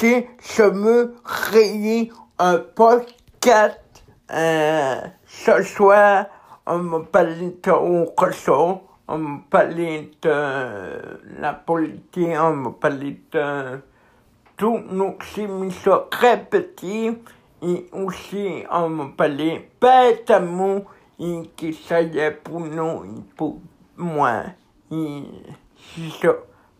je me créer un podcast euh, ce soir, on me parle de autre chose, on me parle de la politique, on me parle de tout nos émissions répétitives et aussi on me parlait bêtement et qui ça y est pour nous et pour moi. Et c'est ça.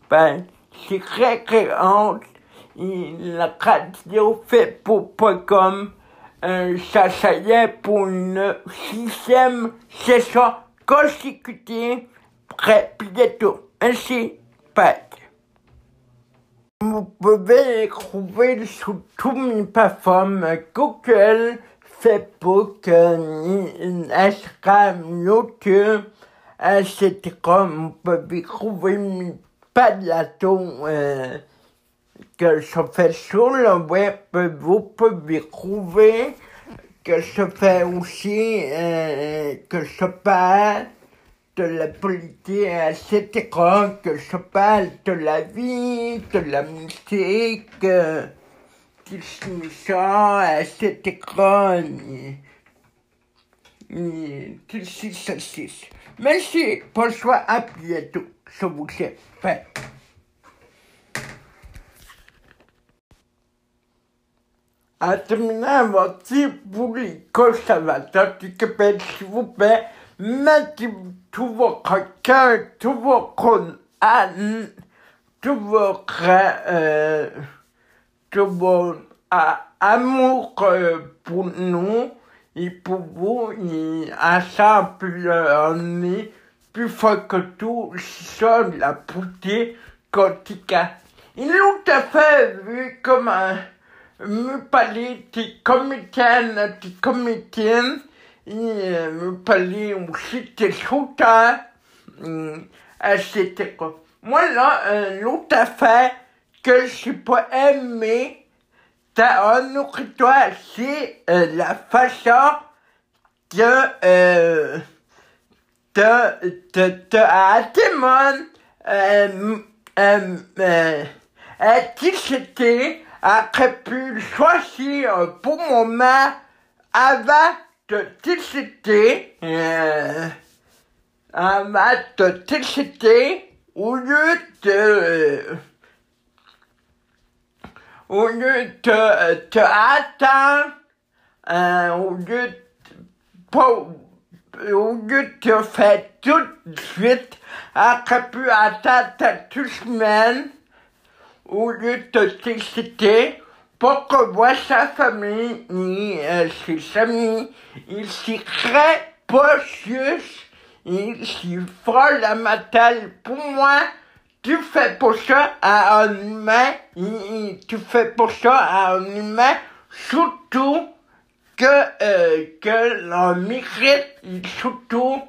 Ben, c'est récréant et la radio fait pour pas comme euh, ça, ça y est pour une sixième saison consécutive près bientôt. Ainsi, pas. Vous pouvez les trouver sur toutes mes plateformes Google, Facebook, Instagram, YouTube, etc. Vous pouvez trouver mes plateaux euh, que je fais sur le web. Vous pouvez trouver que je fais aussi, euh, que je parle de la politique, etc., que je parle de la vie, de la musique, euh, du cinéma, etc., et, tout ça, ceci. Merci, bonsoir, à bientôt, je vous aime. Bye. À terminer votre pour les conservateurs du Québec, s'il vous plaît, mettez tout votre cœur, tout votre âme, tout votre, euh, tout votre a- amour euh, pour nous et pour vous, et à ça, plus euh, on est plus fort que tout, ça, la beauté quotidienne. Et tout à fait vu comme un, parler des comédiennes, des comédiennes, euh, me parler aussi des auteurs, euh, etc. Moi, là, euh, l'autre affaire que j'ai pas aimé dans un c'est euh, la façon de, euh, de, de, de, à euh, euh, euh, pu choisir pour moment avant de décider, euh, avant de décider, au lieu de, au lieu de, de attendre, euh, au lieu de, pas, au lieu de faire tout de suite, après pu attendre deux semaines, au lieu de décider pour que voir sa famille ni euh, ses amis, il s'y très juste, il s'y fera la matale pour moi. Tu fais pour ça à un humain, tu fais pour ça à un humain, surtout que, euh, que l'on mérite, surtout,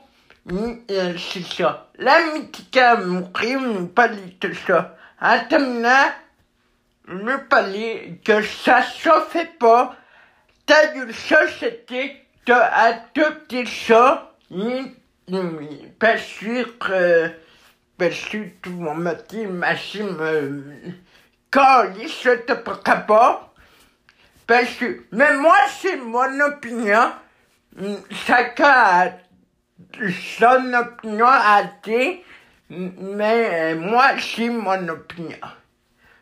euh, c'est ça. La mythique a mouru, mais pas de ça. En terminant, me parler que ça se fait pas dans une société de adopter ça, et, et, parce que, parce que tout le monde m'a dit, Maxime, euh, quand il se te prend pas, parce que, mais moi, c'est mon opinion. Chacun a son opinion à dire, mais euh, moi, c'est mon opinion.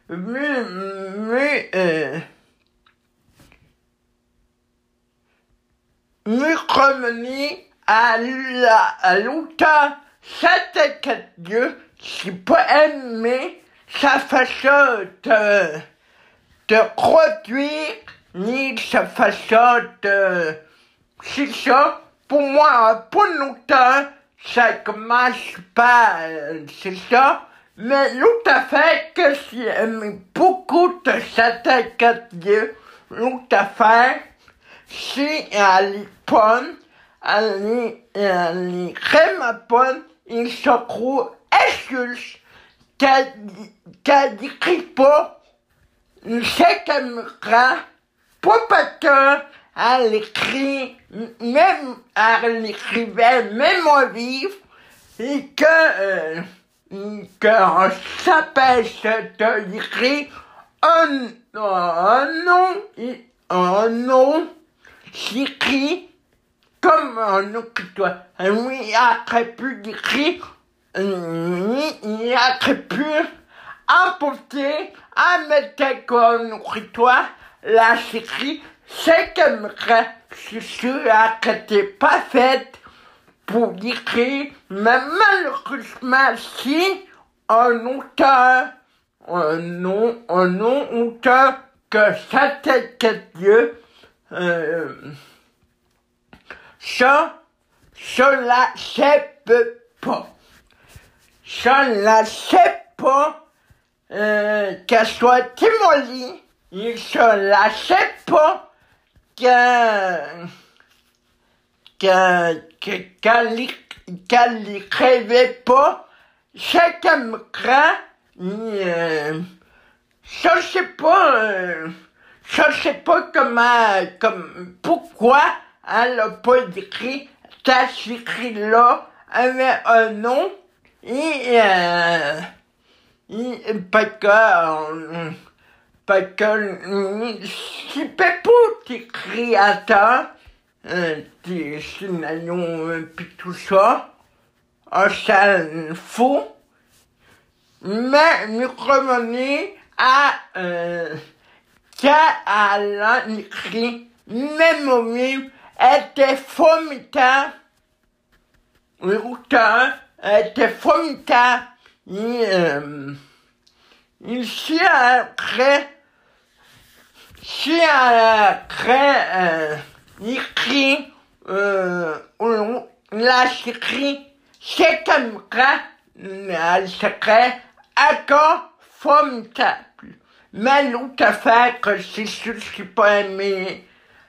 Mais, mais, euh, mais revenir à la, à l'auteur, cet Dieu, j'ai pas aimé sa façon de, de produire, ni sa façon de, c'est ça, pour moi, pour longtemps, ça commence pas, c'est ça, mais l'autre affaire que j'ai aimé beaucoup de cette Dieu, l'autre affaire, c'est à l'Ipon, à l'Irémapon, il se trouve expulse, qu'elle n'écrit pas, c'est qu'elle pas parce que elle écrit, même, elle écrivait même au livre, et que, euh, qu'on s'empêche de l'écrire un, un nom, un nom, j'écris comme un écritoire. Oui, après plus d'écrire, il a pu apporter à mettre comme écritoire la série, c'est si cela n'était pas fait pour écrire, mais malheureusement, si un auteur, un nom, un nom auteur que c'était Dieu, euh, ça, cela ne pas. Ça ne sait pas euh, qu'elle soit démolie. Il ne la sait pas que qu'elle rêvait pas. C'est qu'elle me craint. Euh, ça, je sais pas. Euh, ça, je sais pas comment, comme, pourquoi elle a pas écrit ta écrit là avec un nom et, euh, et parce que, euh, parce que, si peux t'es créateur, tes scénarios, pis tout ça, ça faux, mais nous revenons à, euh, qu'elle écrit, même au livre, était formidable, l'auteur était formidable, il, euh, il s'y s'y après, euh, écrit, euh, la écrit, c'est comme ça, elle encore formidable. Mais l'autre affaire c'est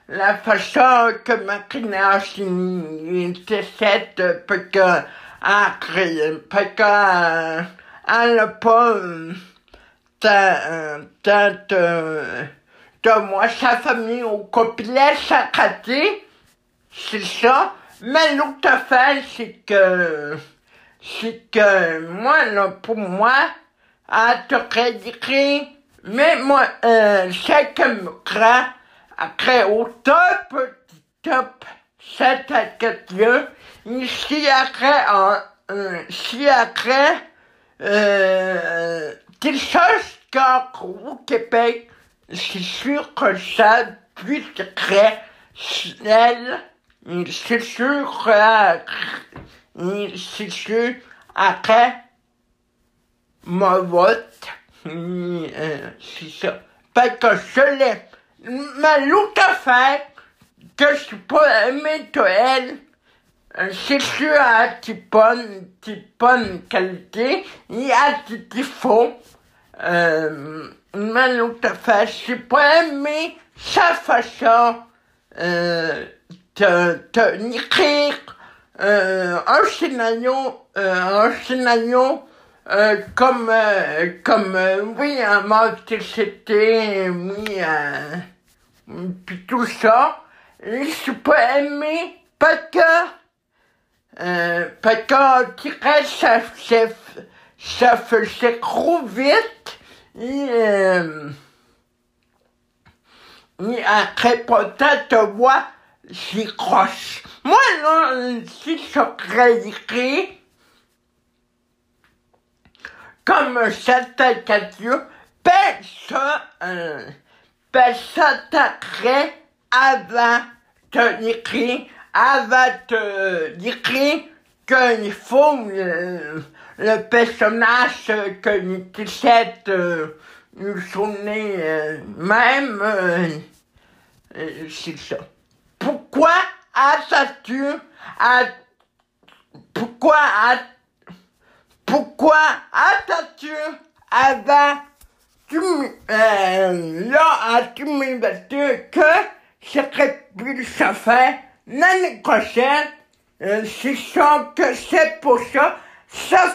la façon que parce que parce que elle n'a pas de moi, sa famille au complet, sa raté, c'est ça. Mais l'autre affaire, c'est que, c'est que moi, là, pour moi, elle t'aurait dit, mais moi, euh, c'est comme craint, après, au top, top, cette question, ici, après, en, euh, si après, euh, quelque chose qu'au Québec, c'est sûr que ça plus snel, c'est sûr que, c'est sûr, après, mon vote, euh, c'est ça. Parce que je l'ai mais l'autre affaire que je pas aimé de elle, c'est sûr à des bonnes, des bonnes qualités, il y a des défauts. Euh, mais suis pas aimé sa façon euh, de, de écrire euh, un scénario, euh, un scénario euh, comme, euh, comme, euh, oui, un c'était, oui, puis tout ça. Je pas aimé parce que, parce que, dirais, ça, ça, ça faisait trop vite, et après, peut-être, voir, j'y croche. Moi, là, si je écrit, comme certains Dieu, personne, t'attrait avant de l'écrire, avant de l'écrire qu'il faut le, personnage que nous cette euh, nous sonner euh, même, euh, euh, c'est ça. Pourquoi as-tu, pourquoi as pourquoi attends-tu avant tu, euh, là, as-tu que ce serait plus ça fait l'année prochaine, euh, c'est ça que c'est pour ça, ça,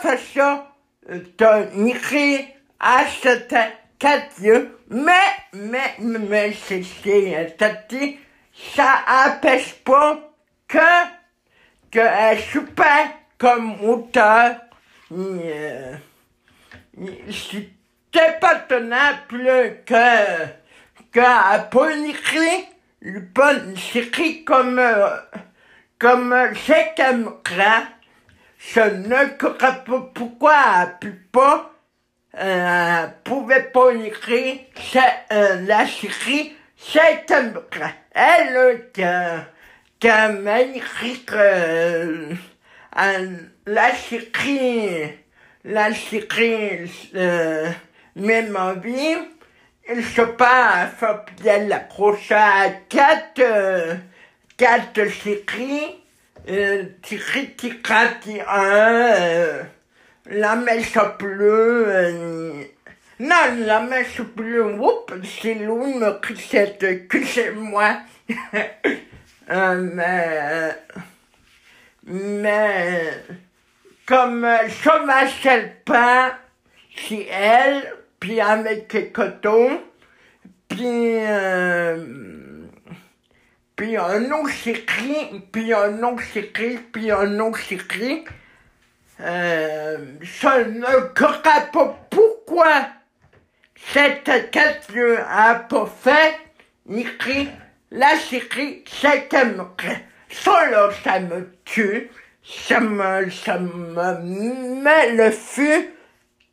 euh, de à cette tête mais, mais, mais, c'est, c'est, tati, ça empêche pas que, que, euh, super comme auteur, euh, c'est c'est pas tenable que, qu'à pas écrit, pas écrit comme, euh, comme c'est comme je ne pas pourquoi elle pas, euh, pouvait pas écrire euh, la série comme Elle, a écrit euh, la série, la série, euh, même en vie, il se passe, bien l'accrocher à quatre, euh, quatre séries, euh, Tiki Tika euh, la mèche bleue, non, la mèche bleue, oups, c'est Louis me cette que c'est moi. euh, mais, mais, comme m'achète pas, c'est elle, puis avec les cotons, puis, euh, puis un autre écrit, puis un autre écrit, puis un autre écrit. Euh, je ne crois pas pourquoi cette question a pas fait écrit la série c'est Ça là, ça me tue, ça me, ça me met le feu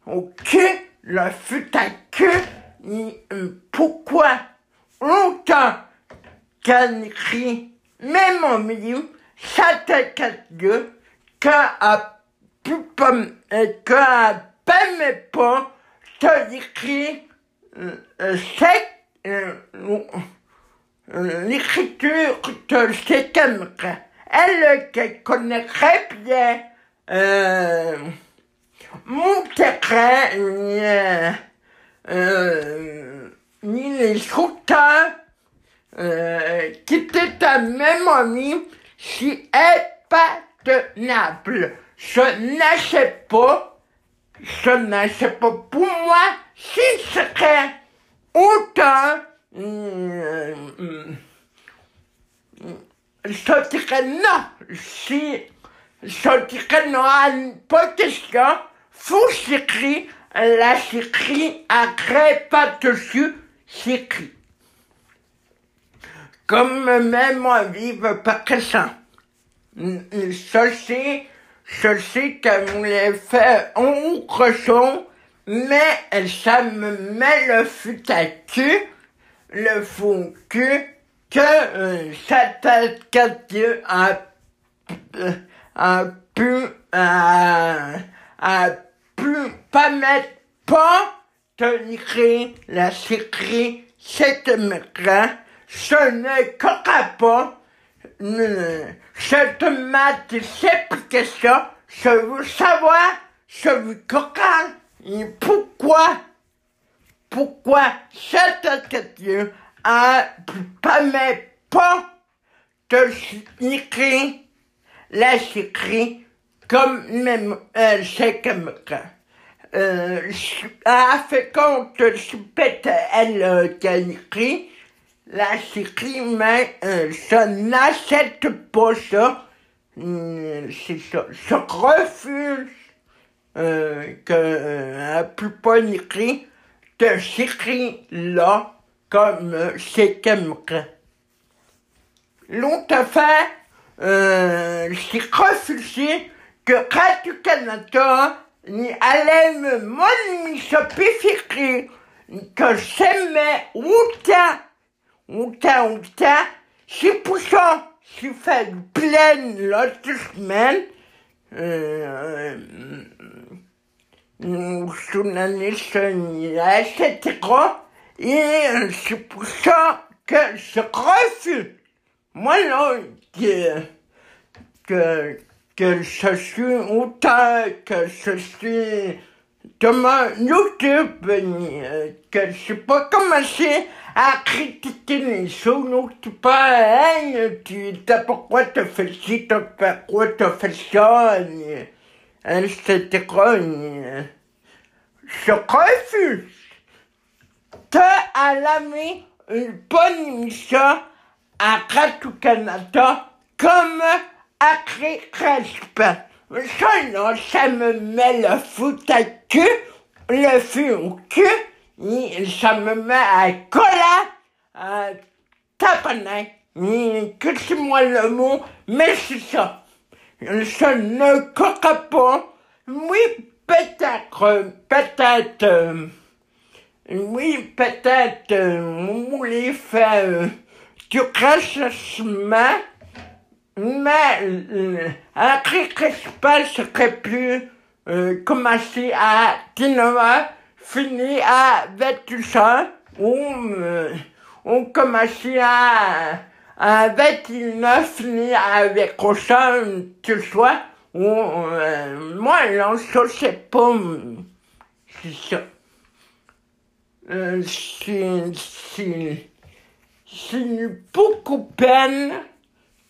au cul, le feu à queue. Pourquoi longtemps écrit, même en milieu, ça te Dieu, qu'a pu pas, qu'a pas pas, te écrit, c'est, l'écriture de cet homme. Elle qui connaîtrait bien, euh, mon terrain, euh, euh, ni les auteurs, euh, qui étaient à même ami si est pas tenable. Je n'achète pas, je n'achète pas pour moi, si serait autant, euh, je dirais non, si, je dirais non à une question, faut s'écrire, la s'écrit, après pas dessus, s'écrit comme même on vive pas que ça. Je sais qu'elle voulait faire autre chose, mais ça me met le fut à cul, le fond cul, que euh, cette question a, a pu, a, a pu pas mettre pas tenir la série cette mécran je ne crois pas. Cette que ça. Je veux savoir, je veux croire. Et pourquoi, pourquoi cette question pas mais pas de écrire la série comme même euh, c'est comme euh, a fait compte peut elle euh, qui a écrit la mais euh, n'achète pas ça. Euh, c'est ça. Je refuse euh, que euh, plus pas écrit de série là comme euh, c'est. L'autre affaire, euh, j'ai refusé que Radio Canada ni allait me monifier que j'aimais autant autant, autant. C'est pour ça que j'ai fait plein l'autre semaine. Euh, euh, journaliste, etc. Et euh, c'est pour ça que je refuse. Moi, là, que, que, que je suis autant que je suis de mon YouTube, euh, que je sais pas commencé à critiquer les choses, tu pas, hein, tu, t'as pourquoi t'as fait ci, t'as fait quoi, t'as fait ça, etc. Je refuse que à l'ami une bonne émission à Radio-Canada comme à Respect. Ça, non, ça me met le foot à cul le fût au cul, ça me met à coller, à taponner. Excusez-moi le mot, mais c'est ça. Je ne crois pas. Oui, peut-être, peut-être, oui, peut-être, euh, on voulait faire euh, du rachissement, mais je passe, serait plus euh, commencer à 19h, finir à 21h, ou euh, on commençait à, à 21h, finir avec ça, tu soir, ou euh, moi, ça c'est pas, euh, c'est ça. Euh, c'est, beaucoup peine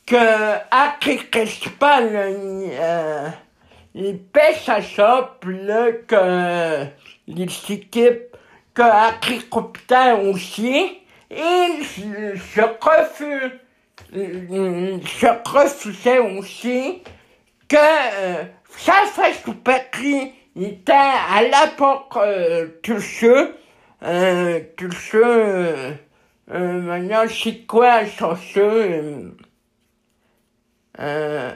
que je parle, euh, il pêche à ça, puis que les équipes, que agriculteurs aussi, et je, je refuse, euh, je refusais aussi que euh, ça fasse il était à l'époque euh, tout ça, euh, tout ça, euh, euh, maintenant c'est quoi ça, ça, euh, euh,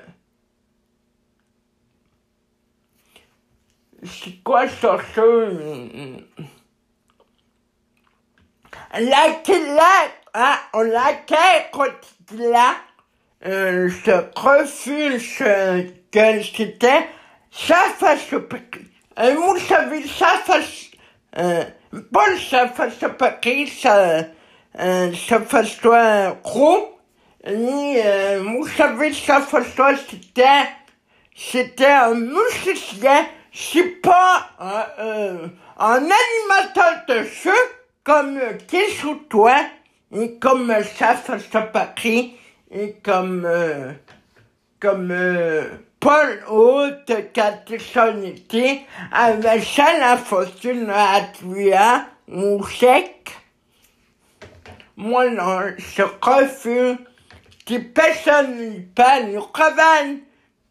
c'est quoi ça, ça, euh, laquelle, ah, laquelle, quand là, euh, refuse euh, c'était ça fasse petit. Euh, vous savez, ça fasse, pas ça fasse petit, ça, ça fasse gros, ni, euh, vous ça fasse toi, c'était, c'était un musicien, c'est pas un, euh, un animateur de jeu comme qui sous toi, et comme fasse petit, et comme, euh, comme euh, Paul Haute, son été, avait ça la fortune à tuer au sec. Moi, non, je refuse que personne ne parle du travail,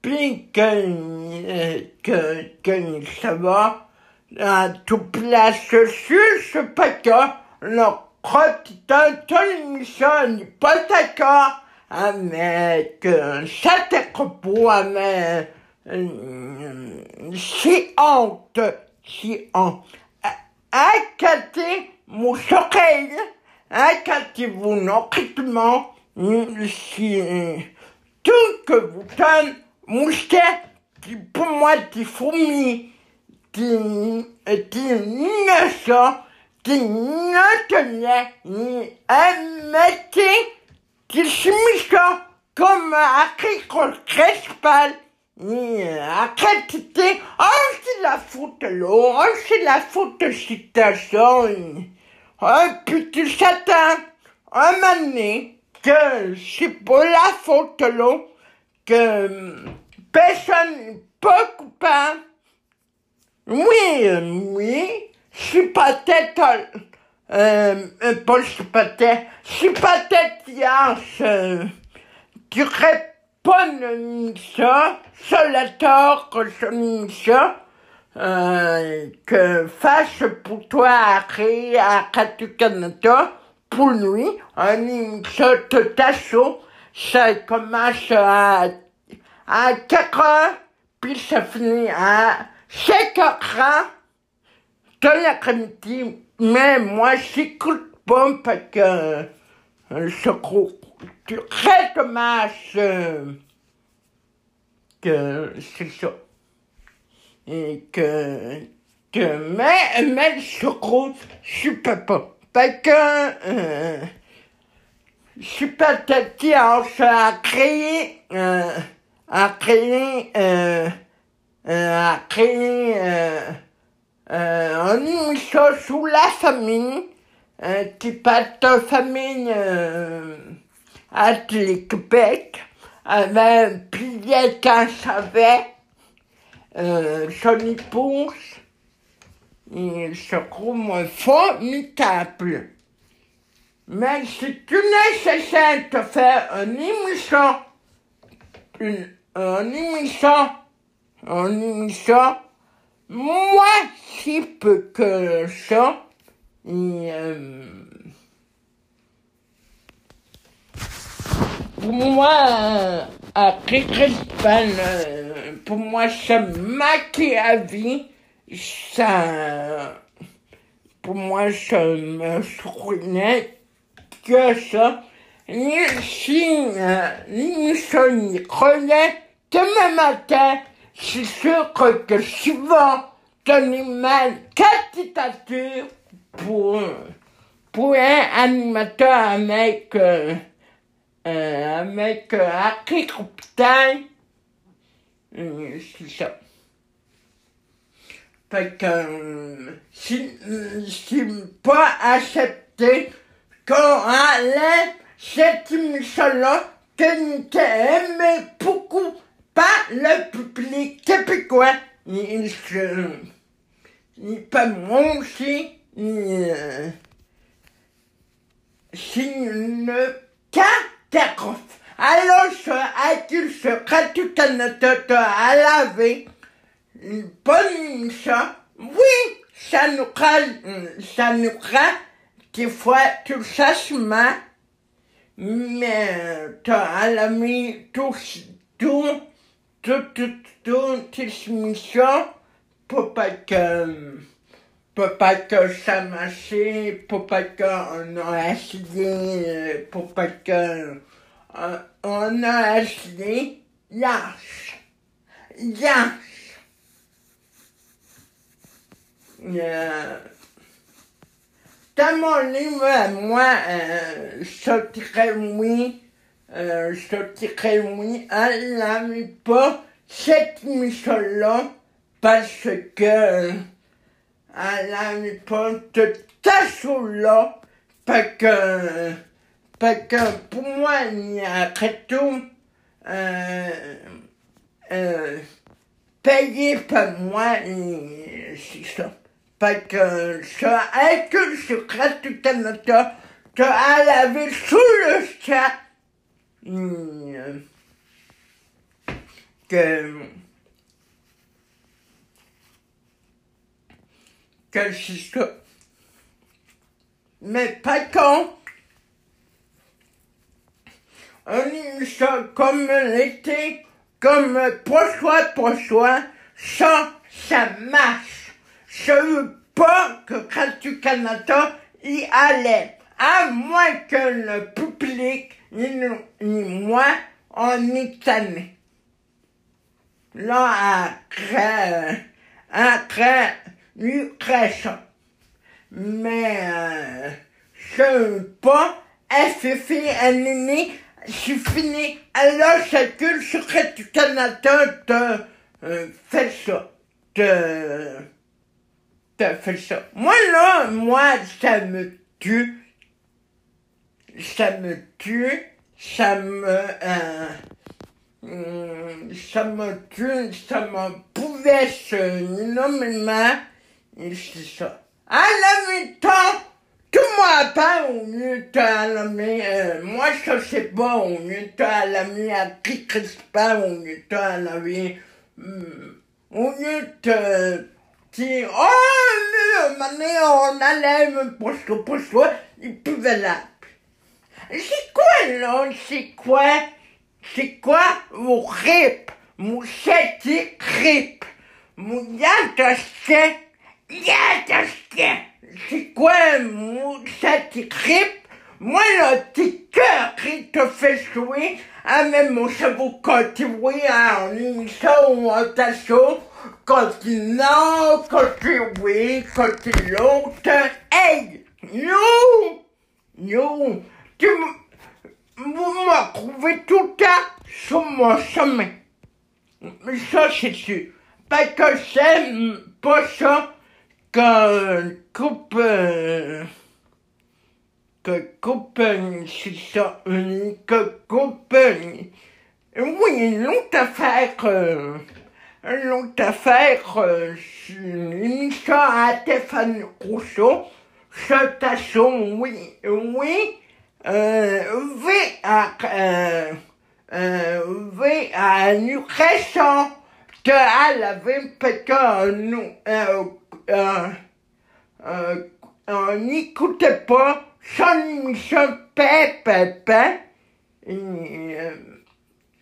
puis que, euh, que, que ça va, à tout place sur ce paquet, le de l'émission n'est pas d'accord avec euh, cet propos, avec euh, si honte, si honte. Acatez mon oreilles, acatez vos rythmes, si tout que vous donne, moucheté, qui pour moi des fourmis, qui, qui sont, qui ne tenaient ni un métier, qui comme agricole crespal, ni acredité, oh c'est la faute l'eau, oh la faute citation, un petit satin, un mané, que c'est pas la faute l'eau, que personne pas. Oui, euh, oui, je suis peut-être, euh, euh, pas je suis peut-être, je suis peut-être hier, je dirais pas ça, ça la tort que ça, euh, que fasse pour toi arrêt à Radio-Canada, pour lui, un émission de tasso, ça commence à, à 4 heures, puis ça finit à 5 heures de l'après-midi. Mais moi, j'écoute pas parce que euh, je trouve très dommage euh, que c'est ça. Et que, que mais, mais je trouve, je peux pas. Parce que, euh, je suis pas tête à créer, euh, à créer, euh, euh, à créer, euh, euh, un émission sous la famille, euh, qui passe de famille, euh, à Québec, avec Pilier qu'un savait, euh, son épouse, et je trouve formidable. Mais c'est tout nécessaire de faire une émission, une, émission, une émission moi, si peu que ça, et, euh, pour moi, euh, après Crispin, euh, pour moi, ça Machiavelli, ça, pour moi, ça me souvenait que ça, ni si, euh, ni ça, ni relais, demain matin, c'est sûr que, souvent, donner ma candidature pour, pour un animateur avec, euh, euh, avec euh, agriculteur. Euh, c'est ça. Fait que euh, si, si pas accepté enlève cette émission-là que nous aimé beaucoup par le public québécois, ni, je- ni pas moi aussi, euh, c'est une catastrophe. Alors, ce adulte, ce Radio Canada à laver une bonne émission. Oui, ça nous ça nous des fois tout changement, mais t'as la mis tout, tout, tout, tout, tout, tes émissions pour pas que, pour pas que ça marche, pour pas qu'on a essayé, pour pas que euh, on a essayé, lâche, lâche. Euh, dans mon livre, moi, euh, dirais oui, euh, dirais oui, elle n'aime pas cette émission-là parce que elle n'aime pas de façon-là parce que, parce que pour moi, il y a tout, euh, euh, payé par moi, c'est ça. Parce que ça inclut sur Radio Canada que elle avait sous le chat que que c'est ça. Mais contre, on émission comme l'été, comme poisson poisson, ça, ça marche. Je veux pas que Radio Canada y allait. À moins que le public, ni, nous- ni moi, on y tanné. Là, après, après, crachons. Mais, euh, je veux pas, FFI, NNI, c'est fini. Alors, que sur Radio Canada de euh, faire ça. De, de faire ça. Moi, là, moi, ça me tue. Ça me tue. Ça me, euh, hum, ça me tue, ça me bouleverse énormément. Et c'est ça. À la mi-temps, tout moi pas au mieux t'as la mi, euh, moi je sais pas, au mieux t'as la mi à qui pas, au mieux t'as la mi, au mieux dire, oh, mais, maintenant on pour ce, pour ce, il pouvait là. C'est quoi là, c'est quoi? C'est quoi? Vos rip? Mon chèque rip? Mon yataske? Yataske? C'est quoi mon chèque rip? Moi, le petit cœur qui te fait jouer, ah, même mon cerveau quand tu vois en émission ou en quand tu oui, tu l'autre, hey! Non! Non! Tu vous m'avez trouvé tout temps sur mon chemin. Ça, c'est sûr. Parce que c'est pas ça que coupe, euh, que euh, c'est ça, euh, que euh, oui, une autre affaire, une autre affaire, euh, l'émission à Stéphane Rousseau, Chantation, oui, oui, euh, V à, euh, euh, V à nous récent qu'elle avait fait que nous, euh, euh, euh, on n'écoutait pas. Son, son papa, euh,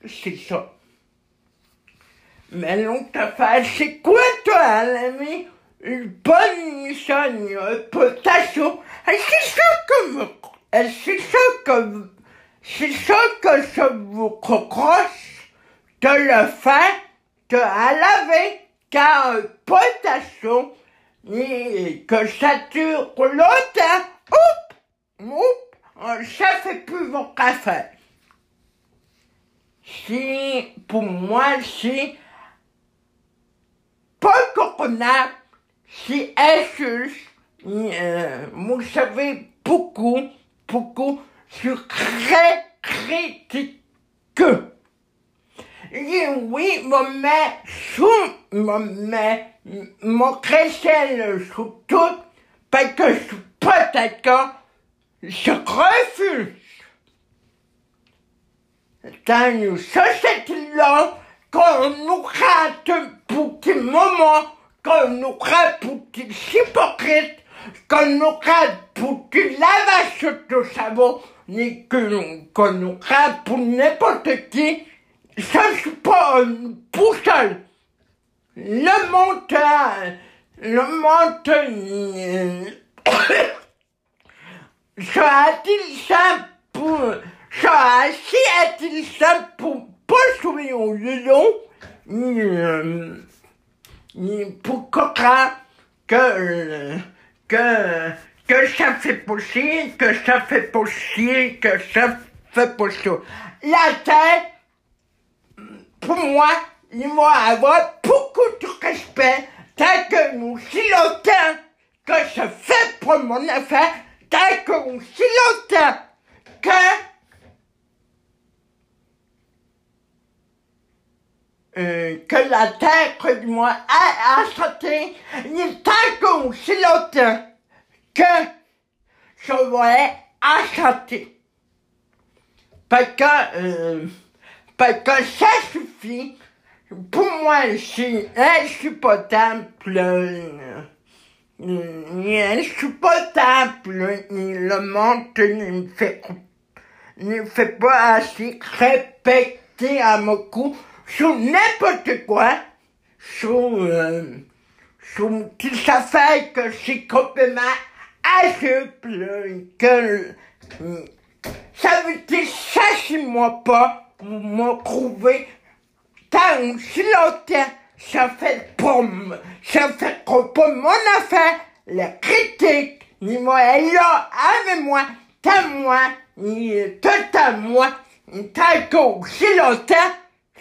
c'est ça. Mais l'autre affaire, c'est quoi toi, l'ami? Une bonne mission, un potasso. C'est ça que vous, c'est ça que c'est ça que je vous reproche de le faire, de laver, car un potasso, et que ça dure longtemps, oup, oup, ça fait plus vos café. Si, pour moi, c'est pas convenable, c'est euh, vous savez, beaucoup, beaucoup, je suis très critique. Et oui, mon mère sous, mon mère, mon chrétien sous tout, parce que je suis pas d'accord, je refuse. Dans une société-là, qu'on nous rate pour des moments, qu'on nous rate pour des hypocrites, qu'on nous rate pour du lavage de savon, ni que nous rate pour n'importe qui, ça c'est pas une boussole. Le montant, le montant, ça a-t-il ça pour, ça a si a-t-il ça pour pas sauver au lion, euh, pour croire que, que, que ça fait pousser, que ça fait pousser, que ça fait pousser. La terre, pour moi, il va avoir beaucoup de respect tant que nous si longtemps que je fais pour mon affaire, tant que nous si longtemps que euh, que la terre du moi a, a sauté, il tant que nous si longtemps que je vais acheter. Parce que, euh, parce que ça suffit. Pour moi, c'est insupportable. Euh, insupportable. Le monde ne me fait, ne fait pas assez répéter à mon coup sur n'importe quoi. Sur, euh, sur une petite affaire que c'est complètement simple que ça veut dire cherchez-moi pas vous me trouvez tant si longtemps ça fait pour ça fait pas mon affaire la critique ni moi elle là avec moi tant moi ni tout à moi tant que si longtemps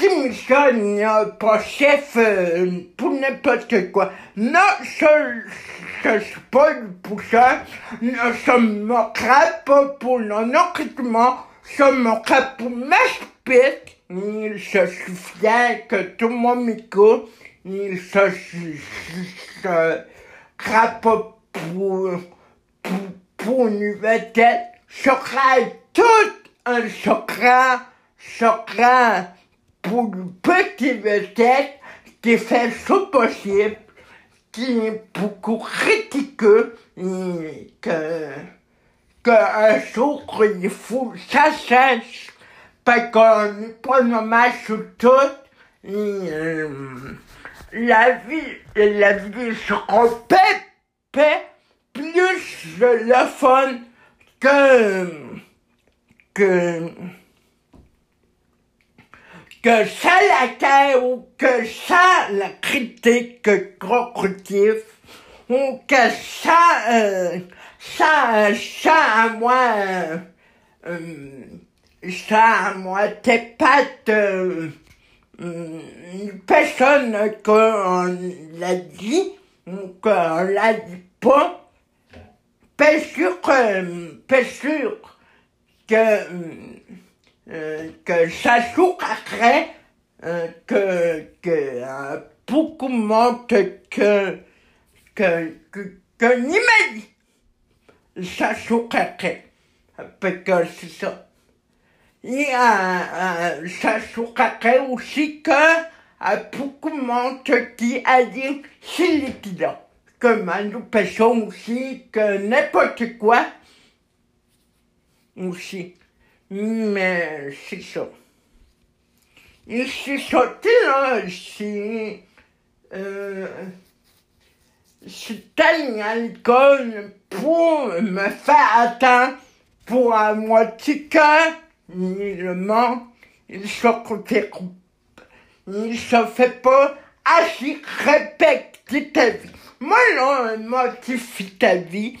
il un pas chef pour n'importe quoi. Non, je, je suis pas pour ça, je me crappe pas pour l'enrichissement, je me crappe pour m'expliquer, il se suffit que tout le monde m'écoute, il se, se crappe pour, pour, pour une nouvelle tête, je crains tout un secret, secret pour une petite tête qui fait ce possible, qui est beaucoup critiqueux, et que, que un jour il faut ça cesse, parce qu'on pas normal sur tout, et, euh, la vie, la vie sera paix, plus le fun que, que, que ça la terre ou que ça la critique constructive ou que ça, euh, ça, ça à moi, euh, ça à moi, t'es pas de, une personne qu'on l'a dit ou qu'on l'a dit pas, pas sûr, euh, pas sûr que, euh, que ça souffrait, euh, que, que euh, beaucoup moins que, que, que, que ça souffrait. Parce que c'est ça. Et ça souffrait aussi que euh, beaucoup moins qui a dit c'est liquide. Que manipulation aussi, que n'importe quoi aussi. Mais c'est ça. Et c'est sorti là, c'est... Euh, c'était l'alcool pour me faire atteindre pour un moitié cœur, il ment, il se il se fait pas assez respecter ta vie. Moi, non, modifie ta vie.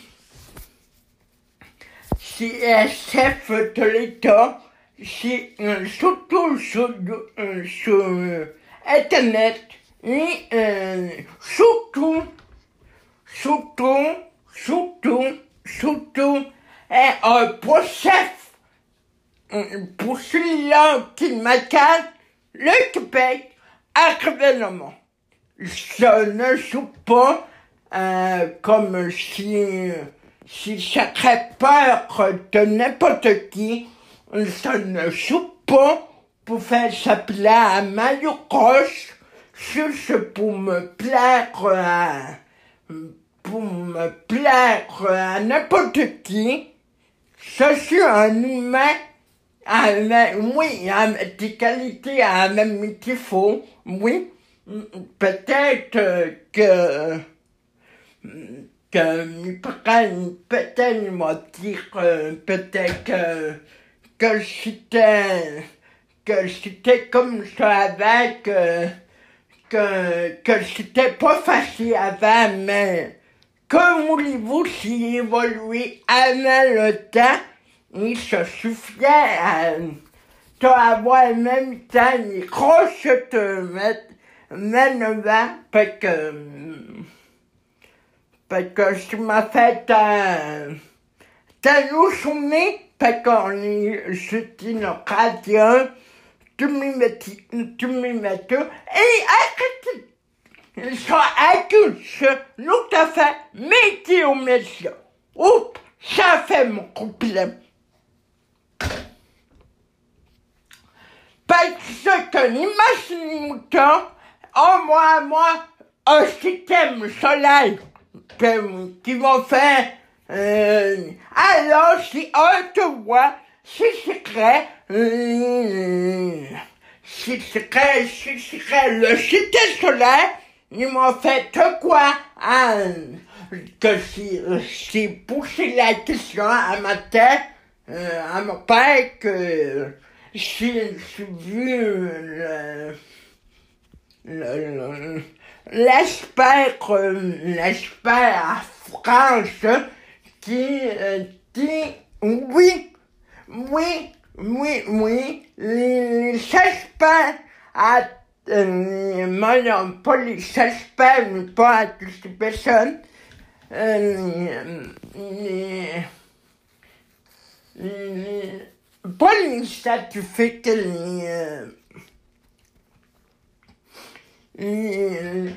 C'est SF de l'État, c'est euh, surtout sur, euh, sur euh, Internet, et euh, surtout, surtout, surtout, surtout, un procès pour celui-là qui m'accade, le Québec a révèlement. Je ne joue pas euh, comme si, si ça ferait peur de n'importe qui. Je ne pour faire s'appeler à Mario Roche, juste pour me plaire à, pour me plaire à n'importe qui. Je suis un humain mais, oui, a des qualités à même qu'il faut, oui. Peut-être que, que parents, peut-être m'ont dit peut-être que, que c'était, que c'était comme ça avec, que, que, que c'était pas facile avant, mais comme voulez-vous s'y évoluer avant le temps, il se suffisait à avoir le même temps, les croches te mettre, vent, parce que, parce que je m'a fait un, t'as soumis, parce qu'on est, c'était une radio, tu m'y mets, tu m'y mets tout, et arrêtez! Ils sont nous t'as fait météo média. Oups, ça fait mon problème. Parce que l'image mouton, au moins, moi, un système solaire qui vont faire, euh, alors si on te voit, c'est secret, euh, c'est secret, c'est secret, le système solaire, ils m'ont fait quoi, hein, que si, si poussé la question à ma tête, euh, à mon père, que, j'ai vu le, le, l'espère, l'espère France qui dit oui, oui, oui, oui, les, experts à euh, pas les experts, mais pas à toutes personnes, euh, les, les, pas les les, les,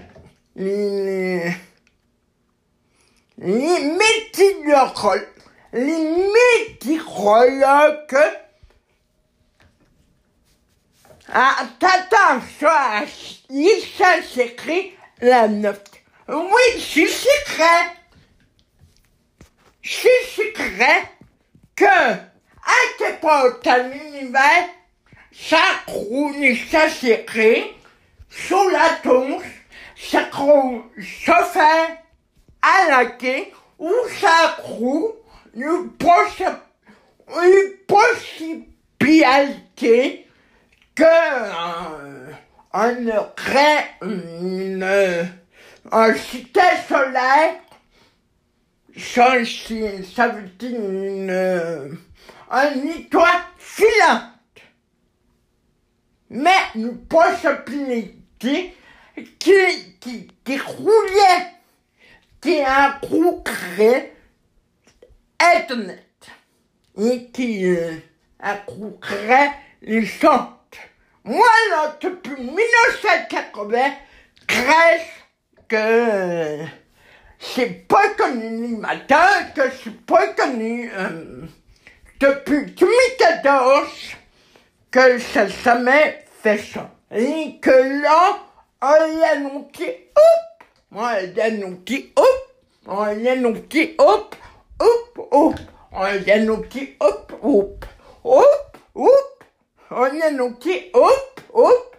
les, les météorologues, les météorologues, ah, attention, ça s'écrit la note. Oui, c'est secret. C'est secret que à tes portes à l'univers, ça ça s'écrit, sous la tombe, ça la quai, ou croule, une, une possibilité que euh, on aurait une, un système solaire, ça, veut dire une, une étoile filante. Mais une possibilité qui, qui, qui roulait, qui a Internet et qui euh, les chances. Moi, depuis 1993, que c'est pas connu le matin, que c'est pas connu euh, depuis 2014 que ça jamais fait ça. Et que là, on a annoncé, hop, on a annoncé, hop, on a annoncé, hop, hop, hop, on a annoncé, hop, hop, hop, hop, on a annoncé, hop, hop,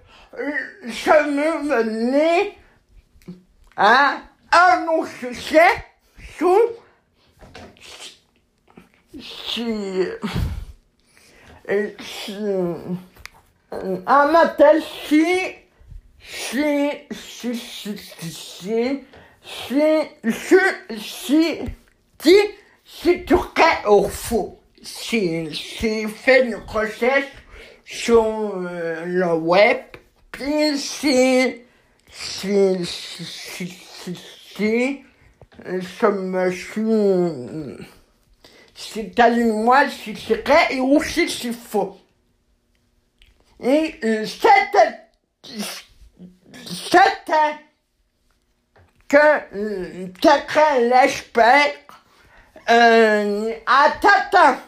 ça me venait à annoncer sous si, si, un matin, si, si, si, si, si, si, si, si, si, si, si tu crées au faux, si, si fait une recherche sur euh, le web, puis si, si, si, si, si, si, je me suis, c'est à moi si c'est vrai et aussi c'est faux. Et euh, cette, c'était que quelqu'un l'espère euh, atteint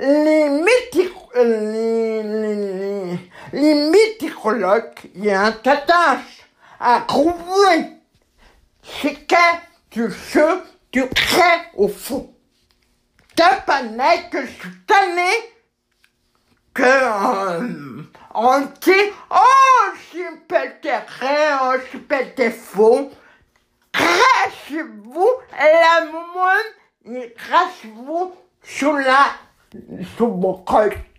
euh, les, mythiques, euh, les, les, les mythicologues, il y a un tendance à trouver ce qu'est tu ce tu crées au fond. T'as pas n'est que je suis que euh, on dit oh super terrain, oh super faux. Crachez-vous la moine et crachez-vous sur la sur mon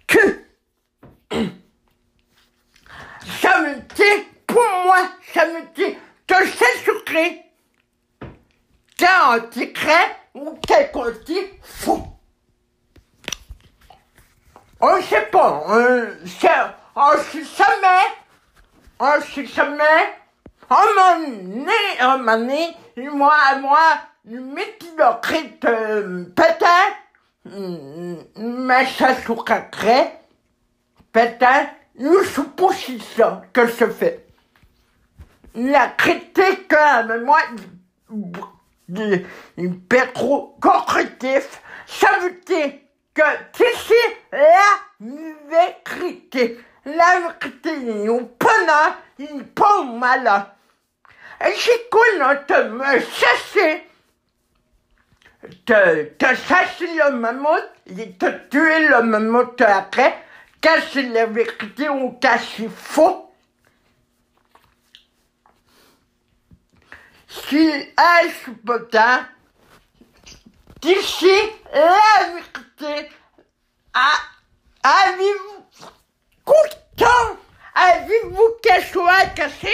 cul. Ça me dit, pour moi, ça me dit que c'est sucré. On dit ou quelqu'un dit on ne sait pas. Hein, on, on sait jamais. On sait jamais. On m'a donné, moi à moi, le méthylocrite euh, pétain, massasukakre, pétain, nous supposons ça que se fait. La critique, euh, moi, du pétro correctif, ça veut dire que c'est la vérité. La vérité est au pendant, il pas malin. Et c'est cool de me chasser, de, de chasser le mammouth, et de tuer le mammouth après, cacher la vérité ou cacher faux? si est d'ici l'invité à, à vivre content, à vivre qu'elle soit cassée,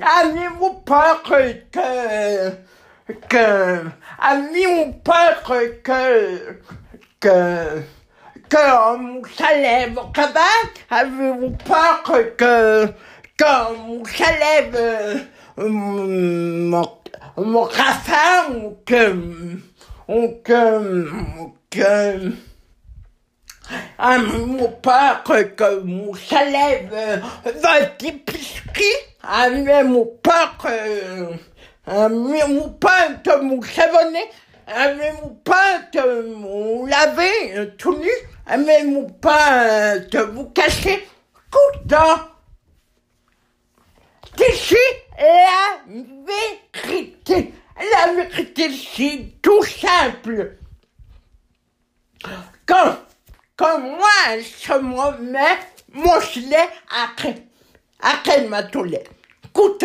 à vivre peur que, que, à vivre peur que, que, que s'élève au cabane, à vivre peur que, que on s'élève, euh, euh, rafa o que o que o que. Ah, mon père que mon célèbre votre épicerie ah, mais mon père que ah, mais mon père que mon savonnet ah, mais mon père que mon lavé euh, tout nu. Ah, mais mon père que vous cachez tout dans d'ici la vérité. La vérité, c'est tout simple. Quand, quand moi, je me mets mon gilet après, après ma toilette. Écoute,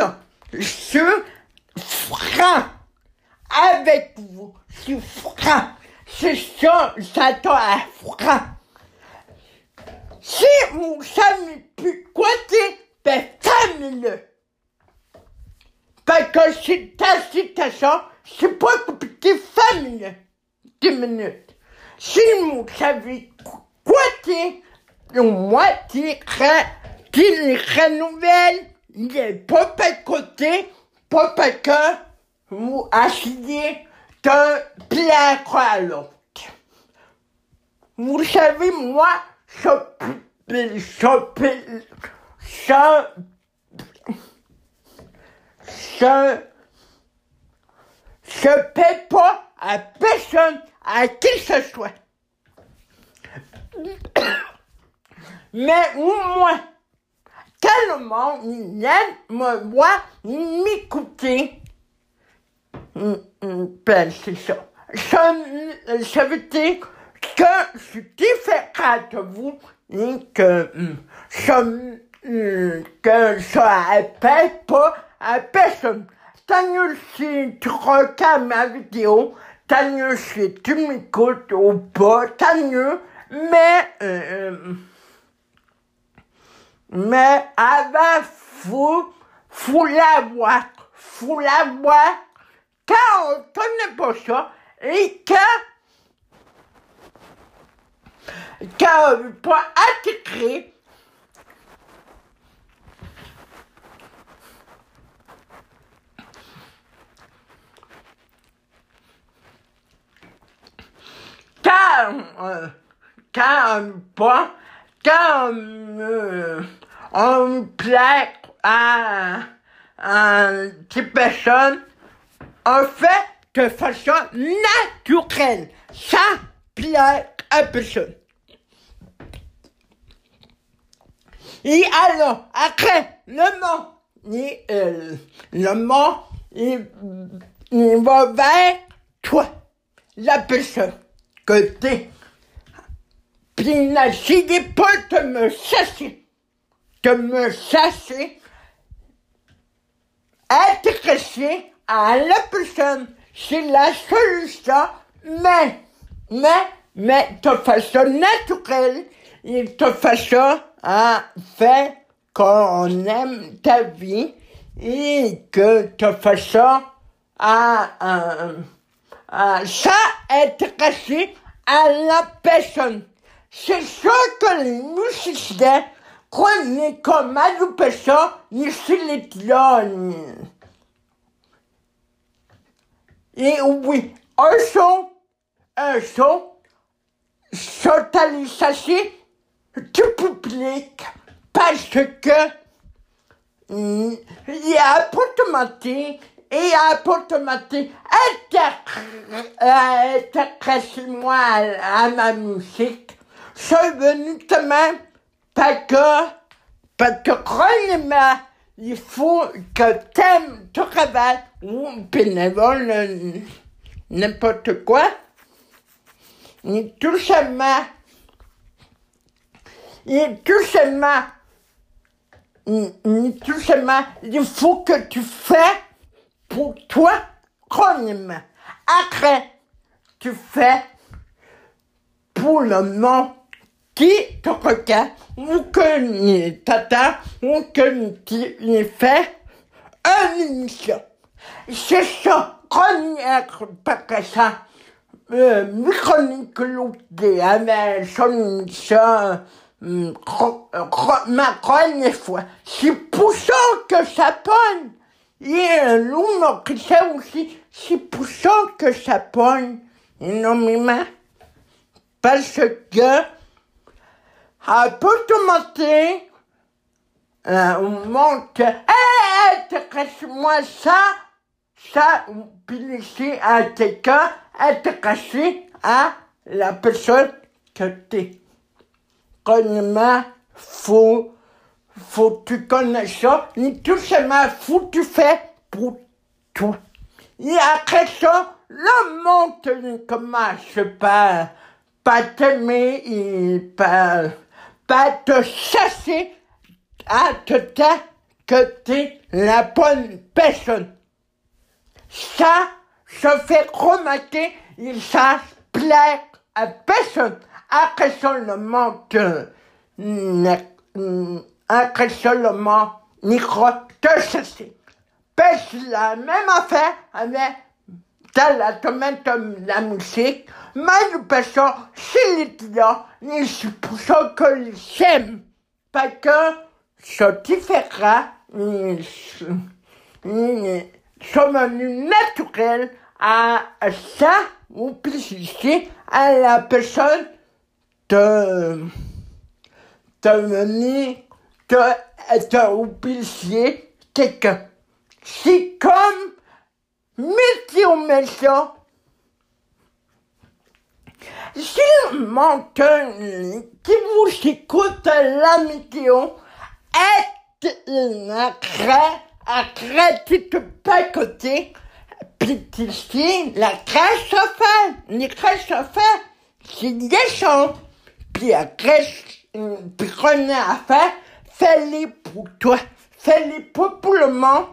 je franc avec vous. Je franc. C'est ça, j'attends à franc. Si vous savez plus quoi dire, ben, fermez-le. Parce que c'est ta citation, c'est pas compliqué, famille. 10 minutes. Si vous savez quoi c'est, moi, qui les renouvelle, il est pas de côté, pas parce que vous asseyez de plaire à l'autre. Vous savez, moi, je, je, je, je, je paie pas à personne, à qui que ce soit. Mais au moins, tellement il aime me voir m'écouter. Ben, c'est ça. Ça, ça veut dire que je suis différent de vous et que ça, que ça appelle pas à personne. Mieux si tu regardes ma vidéo, mieux si tu m'écoutes ou pas, mieux, mais, euh, mais avant, faut, faut l'avoir, faut l'avoir, quand on connaît pas ça, et que, quand on veut pas intégrer, quand, euh, quand pas, quand euh, on à, une personne, on fait de façon naturelle. Ça plaît à personne. Et alors, après, le mot, euh, le mot, il, il va vers toi, la personne que. Puis n'essayez pas de me chasser, de me chasser, intéressé à la personne, c'est la solution, mais, mais, mais de façon naturelle, et de façon à faire qu'on aime ta vie, et que de façon à, à, à ça intéressé à la personne. C'est sûr que les musiciens croient comme à la personne, les clones. Et oui, un son, un son, socialisation du public parce que il y a à automatique intéresse-moi à, ma musique. C'est venu de même parce que, parce que croyez-moi, il faut que t'aimes ton travail ou bénévole, n'importe quoi. Et tout simplement, et tout simplement, et tout simplement, il faut que tu fais pour toi, croyez-moi. Après, tu fais pour le monde qui te regarde ou que tata ou que tu fais une émission. C'est ça, chronique, parce que ça, euh, chronique l'autre, avec son émission, ma chronique fois. C'est pour ça que ça pogne. Et l'homme qui sait aussi, c'est pour que ça pogne énormément. Parce que, à peu de matin, euh, on monte, hé, intéresse-moi ça, ça, puis laisser à quelqu'un, intéresser à la personne que t'es. Connais-moi, faut faut que tu connais ça, ni tout faut que tu fais pour toi. Et après ça, le monde commence pas, pas t'aimer et pas, pas te chasser à te dire que t'es la bonne personne. Ça, ça fait remarquer et ça plaît à personne. Après ça, le monde, après seulement micro de ceci. c'est la même affaire avec dans la de la musique, mais personne, c'est l'étudiant, et c'est pour ça que j'aime. Parce que c'est différent, c'est venu naturel à ça, obligé à la personne de, de venir, de, oublier. C'est comme météo méchant. Si maintenant qui vous écoute la météo est une crête, à pas côté, puis ici, la crèche à faire, les crèches à faire, c'est des gens. Puis la crèche, puis qu'on a à faire, fais-les pour toi, fais-les pour, le monde,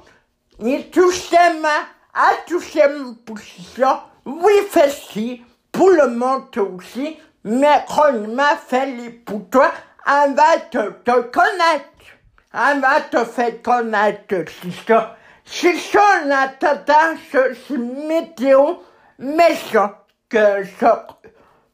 et tout simplement, à tout simplement pour ça, oui, fais-ci, pour le monde aussi, mais m'a fait pour toi, on va te, te connaître. On va te faire connaître, c'est ça. C'est ça la tendance, c'est météo. Méchant que ça,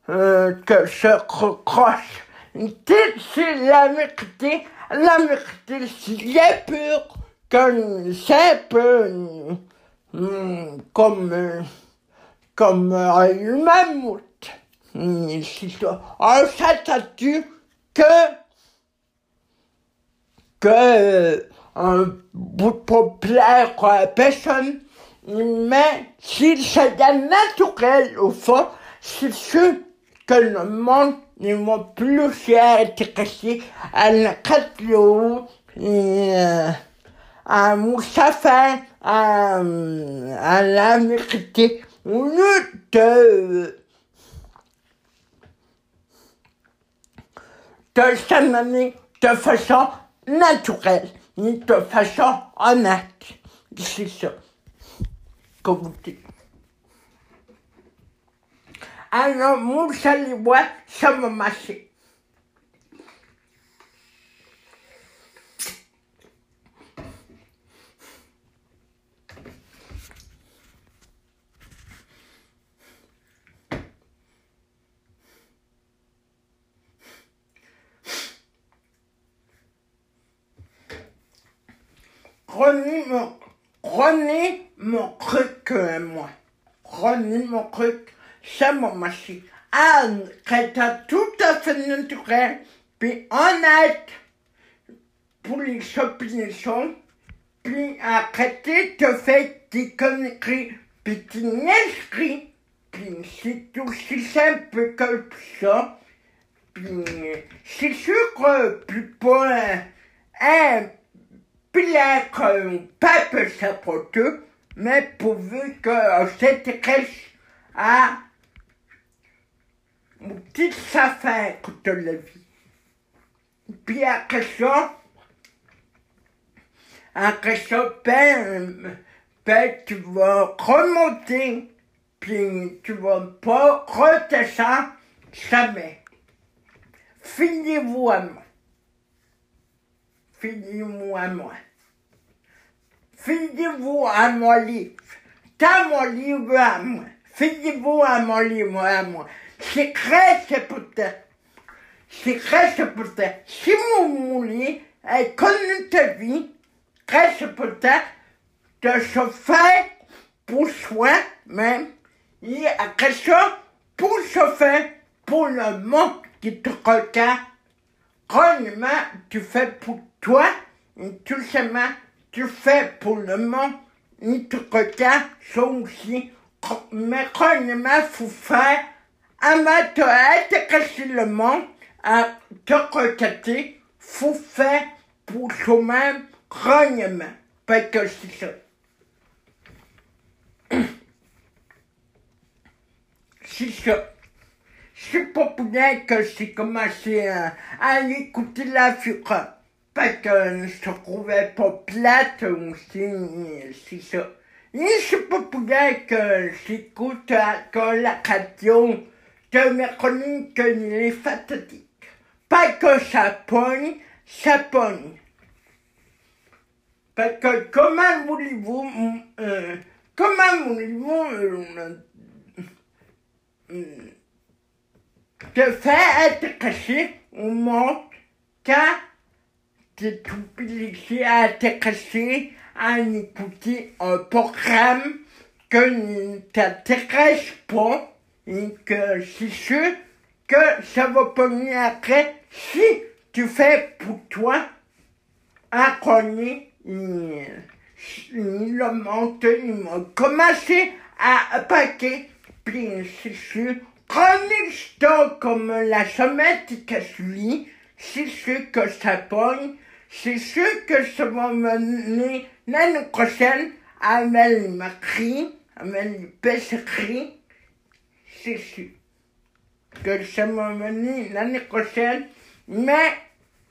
euh, que ça recroche. C'est la vérité, la vérité, c'est pur, que c'est peu, comme, comme le mammouth. Ça. Alors ça dit que que un bout populaire à personne, mais si c'est naturel au fond, c'est sûr que le monde ne va plus s'intéresser à la radio, euh, à Moussafa, à, à la vérité, au lieu de de s'amener de façon naturelle, de façon honnête. C'est ça. Alors, les voit, ça m'a marché. Prenez mon, prenez mon truc, euh, moi. Prenez mon truc, c'est mon machine. Anne, est tout à fait naturel, puis honnête pour les opinions, puis arrêtez de faire des conneries, puis des niaiseries, puis c'est aussi simple que ça. Puis c'est sûr que plus pas un un mais pourvu que cette crèche a une petite affaire de la vie. Puis après ça, après ça, ben, ben, tu vas remonter, puis tu vas pas redescendre jamais. Finis-vous à moi. Finis-vous à moi. Finis-vous à mon livre. T'as mon livre à moi. Finis-vous à mon livre à moi. Important. C'est très important. Si vous voulez connaître ta vie, très important de se faire pour soi-même et après ça, pour se faire pour le monde qui te regarde. Premièrement, tu fais pour toi, tout simplement, tu fais pour le monde, et tu regardes ça aussi. Mais premièrement, faut faire à regarder, faut faire pour soi-même, premièrement. Parce que c'est ça. C'est pas pour rien que j'ai commencé à, à écouter la fureur. Parce que je trouvais pas plate aussi, c'est ça. Et c'est pas pour rien que j'écoute que la radio de mes chroniques les fatigues. Pas que ça pogne, ça pogne. Parce que comment voulez-vous, euh, comment voulez-vous, euh, de faire être caché au monde quand tu es obligé à être caché à écouter un programme que ne t'intéresse pas? Et que c'est sûr que ça va pas mieux après si tu fais pour toi un il, il a monté, il m'a commencé à paquer, puis c'est sûr, chronique comme la sommette cassouille, c'est sûr que ça pogne, c'est sûr que ça va mener l'année prochaine avec ma cri, avec le pêcherie, que ça va mener l'année prochaine, mais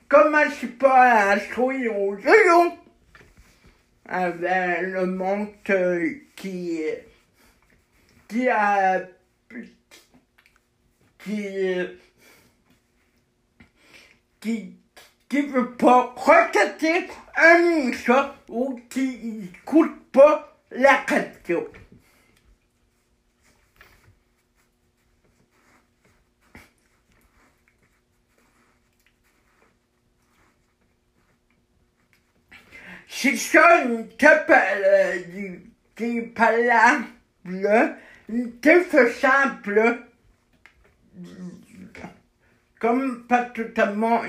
comme je suis pas jouer au jeu, avec le monde euh, qui, qui a, qui, qui, qui veut pas regarder un émission ou qui écoute pas la radio. C'est ça une euh, du, qui palable, une simple, comme pas totalement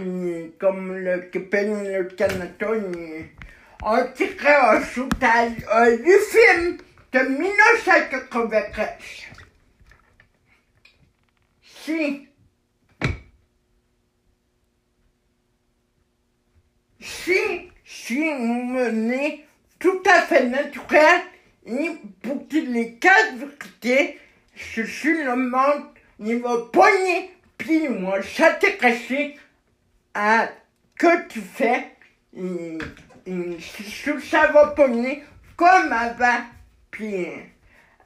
comme le Québec le Canada. On tirait shootage euh, du film de 1993. Si si, vous menez tout à fait naturel, et pour qu'il les quatre vérités, je suis le monde niveau poignet, puis moi, s'intéresser à que tu fais, et, et si ça va pogner comme avant, puis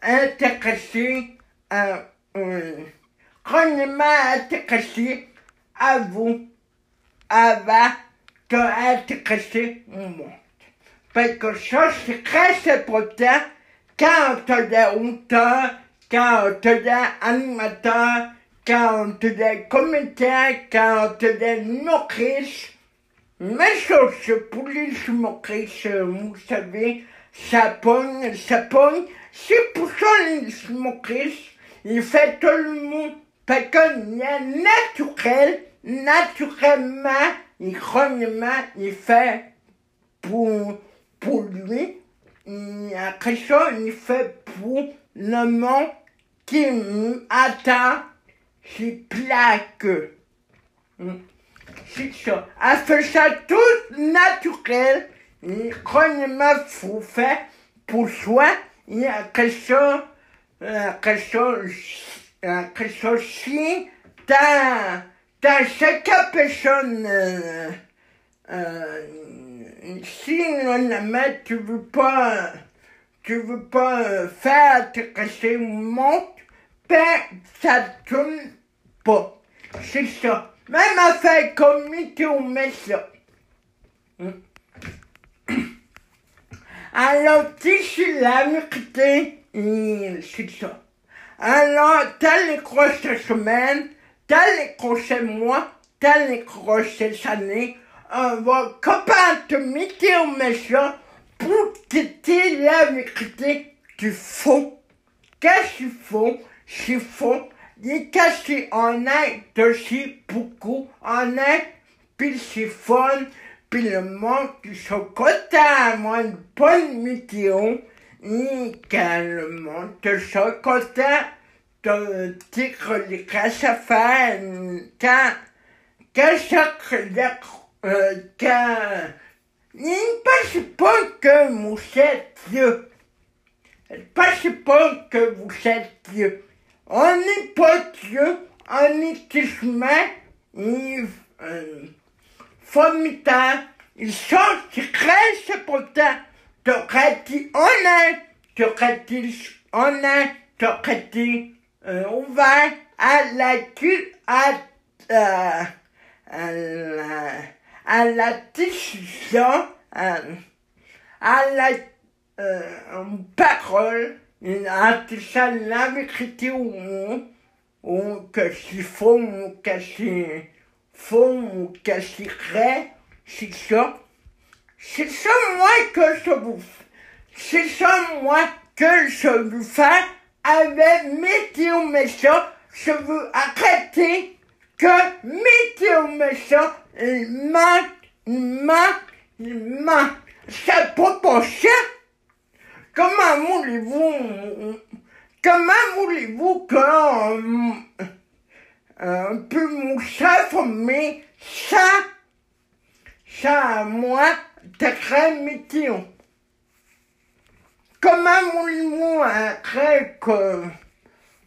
intéressé à, euh, grandement intéressé à vous, avant de intéresser au monde. Parce que ça, c'est très important quand on est auteur, quand on est animateur, quand on est comédien, quand on est humoriste. Mais ça, pour les humoristes, vous savez, ça pogne, ça pogne. C'est pour ça les humoristes, ils font tout le monde. Parce y a naturel, naturellement, il grognement, il fait pour, pour lui. Et après ça, il fait pour le monde qui attend ses plaques. Hmm. C'est ça. Elle fait ça tout naturel. Et grognement, faut faire pour soi. Et après ça, après ça, après ça, si dans, chaque personne, euh, euh, si normalement tu veux pas, tu veux pas euh, faire intéresser au monde, ben, ça tourne pas. C'est ça. Même affaire comme météo, mais ça. Alors, d'ici la vérité, c'est ça. Alors, dans les grosses semaines, dans les prochains mois, dans les grosses années, on va combattre météo méchant pour quitter la vérité du faux. Qu'est-ce qu'il faut? C'est faux. Et qu'est-ce qu'on a aussi beaucoup? On a, puis c'est fun, puis le monde sont contents, moi, une bonne météo. Quand le monde te sont quand, quand chaque, euh, quand, il passe pas que vous êtes Dieu. Il passe pas que vous êtes Dieu. On n'est pas Dieu, on est humain, euh, formidable. Ils sont très. T'aurais dit honnête, t'aurais dit honnête, t'aurais dit euh, ouvert à la cu- à, euh, à la, à la décision, à, à la euh, parole, à ça la vérité ou, ou que c'est faux ou que c'est faux ou que c'est vrai, c'est ça. C'est ça moi que je vous C'est ça moi que je veux faire avec météo méchant. Je veux arrêter que météo méchant, manque. C'est pas ton chien. Comment voulez-vous, comment voulez-vous que, euh, mon chef, mais ça, ça, moi, très météo. Comment voulez-vous après que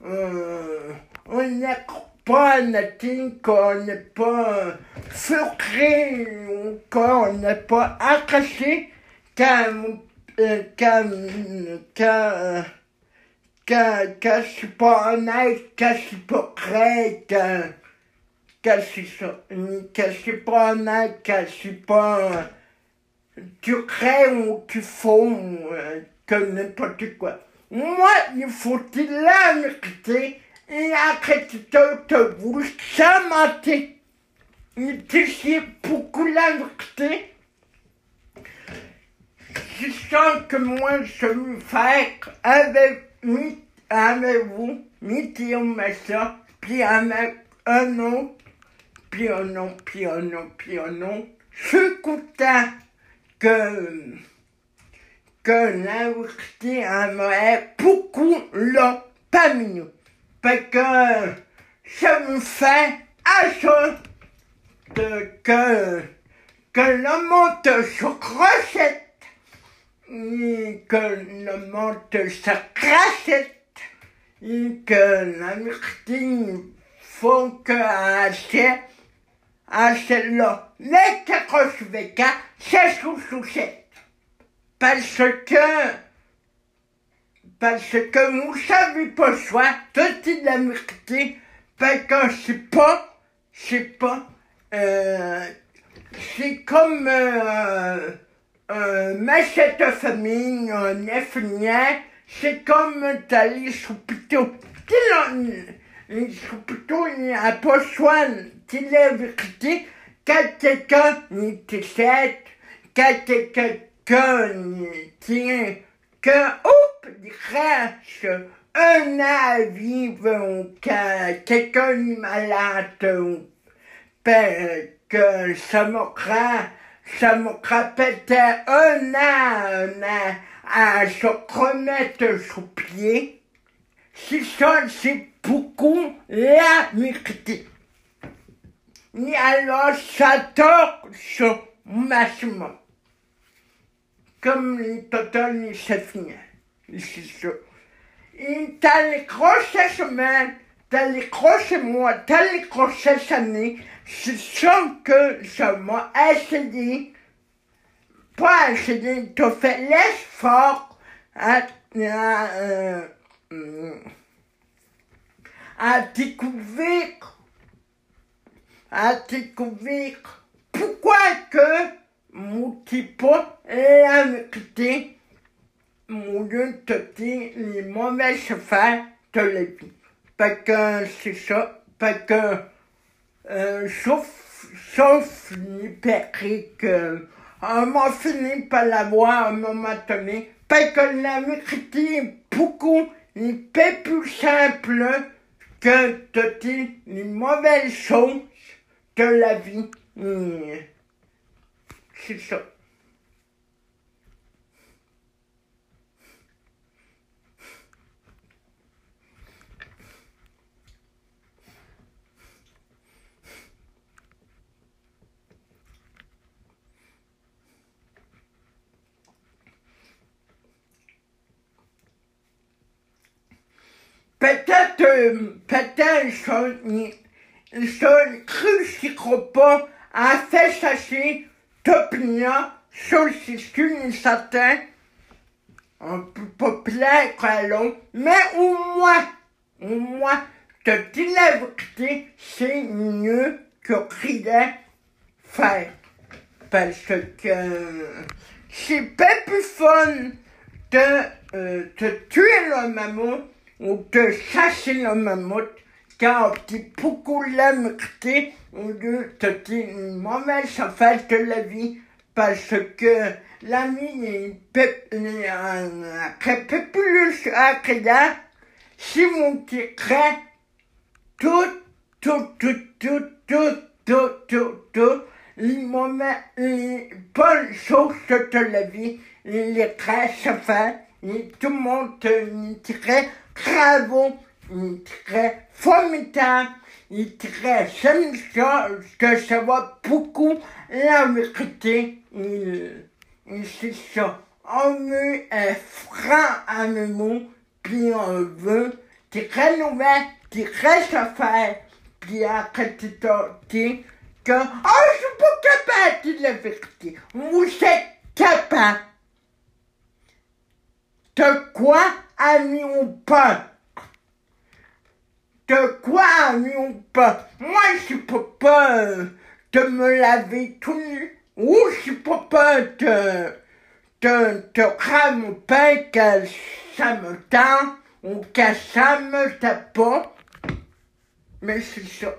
euh, on n'est pas natin, qu'on n'est pas furqué, ou qu'on n'est pas accroché, quand, euh, quand, quand, quand, quand je suis pas honnête, quand je suis pas prêt, quand, quand je suis, pas honnête, quand je suis pas, tu crées ou tu faux, euh, que n'importe quoi. Moi, il faut qu'il la vérité et te bouge sans mentir. Il te beaucoup la. Je sens que moi, je veux faire avec, avec vous, météo machin, puis avec un autre, puis un autre, puis un autre, puis un autre. Content que que l'université aimerait beaucoup le nous. Parce que ça me fait ça que, que, que le monde se crochette, que le monde se crachette, et que l'université faut que assez, assez là. Les 84, c'est sous sous parce que, parce que vous savez pas soi, tout est la vérité, parce que c'est pas, c'est pas, euh, c'est comme, euh, euh, ma cette famille, un infirmière, c'est comme d'aller sur plutôt. Sur plutôt, il n'y a pas soin, c'est la vérité, quand quelqu'un est sept, quand quelqu'un que, tiens, que, oups, reste un avis que quelqu'un est malade, que ça me craint, ça me peut-être un an, à se remettre sur pied. Si ça, c'est beaucoup la vérité. Et alors, ça torche maximum comme les t'as les grosses semaines, t'as les grosses mois, t'as les grosses années, c'est ça que ça m'a essayé, pas essayé, t'as fait l'effort. À, à, euh, à découvrir, à découvrir. Pourquoi que l'amitié, mon Dieu te dit les mauvaises affaires de la vie. Parce que c'est ça, parce que, euh, sauf, sauf l'hyperrique, euh, on m'a fini par l'avoir à un moment donné, parce que la vérité est beaucoup, peu plus simple que te dire les mauvaises choses de la vie. C'est ça. Peut-être, euh, peut-être, ça, ça, cru pas a fait chasser sur ce certain, un peu populaire l'autre, mais au moins, au moins, te dis c'est mieux que rien faire. Parce que c'est pas plus fun de euh, te tuer le mammouth ou de chasser le mammouth te dire une mauvaise affaire de la vie parce que l'ami plus à si mon secret tout, tout, tout, tout, tout, tout, tout, tout, les moments, les bonnes choses de la vie, les très chauffants, et tout le monde bravo, très formidable, il très j'aime ça, que ça va beaucoup la vérité, il, il c'est ça. On veut être franc à mes mots, puis on veut très nouvelle, très faire, puis après tout dit que, oh, je suis pas capable de dire la vérité. Vous êtes capable. De quoi ami ou pas? De quoi ou pas? Moi, je pas de me laver tout nu. Ou je pas de, de, de cramer que ça me tend ou que ça me tape. Mais c'est ça.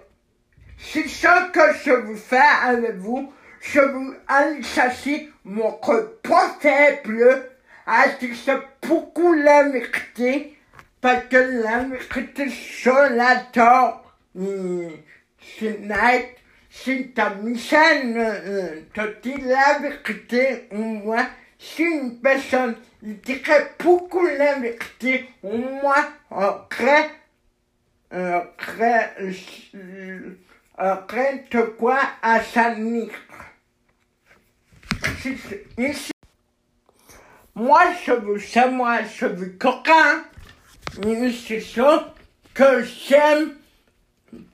C'est ça que je veux faire avec vous. Je veux aller chercher mon point faible à dire beaucoup la vérité. Parce que la vérité, ça, la tort. C'est net. C'est ta mission te dit la vérité. Moi, si une personne dirait beaucoup la vérité, moi, après, après, après de quoi à s'amener. Moi, je veux ça, moi, je veux coquin musiciens que j'aime.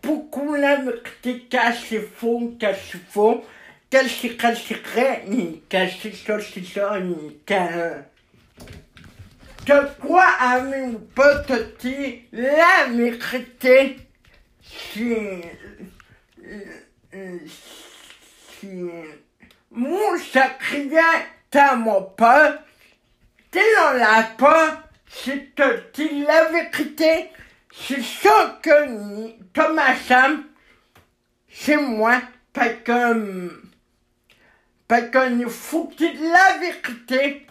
Beaucoup la música se font, que se font, que se cacherait, que se saucissonne, que... De quoi ami peut-il la vérité? Si, si mon sacrifice t'a mon peur, t'es dans la peur, c'est te dis la vérité, c'est ça que Thomas Sam, c'est moi, parce que, parce qu'il faut que la vérité,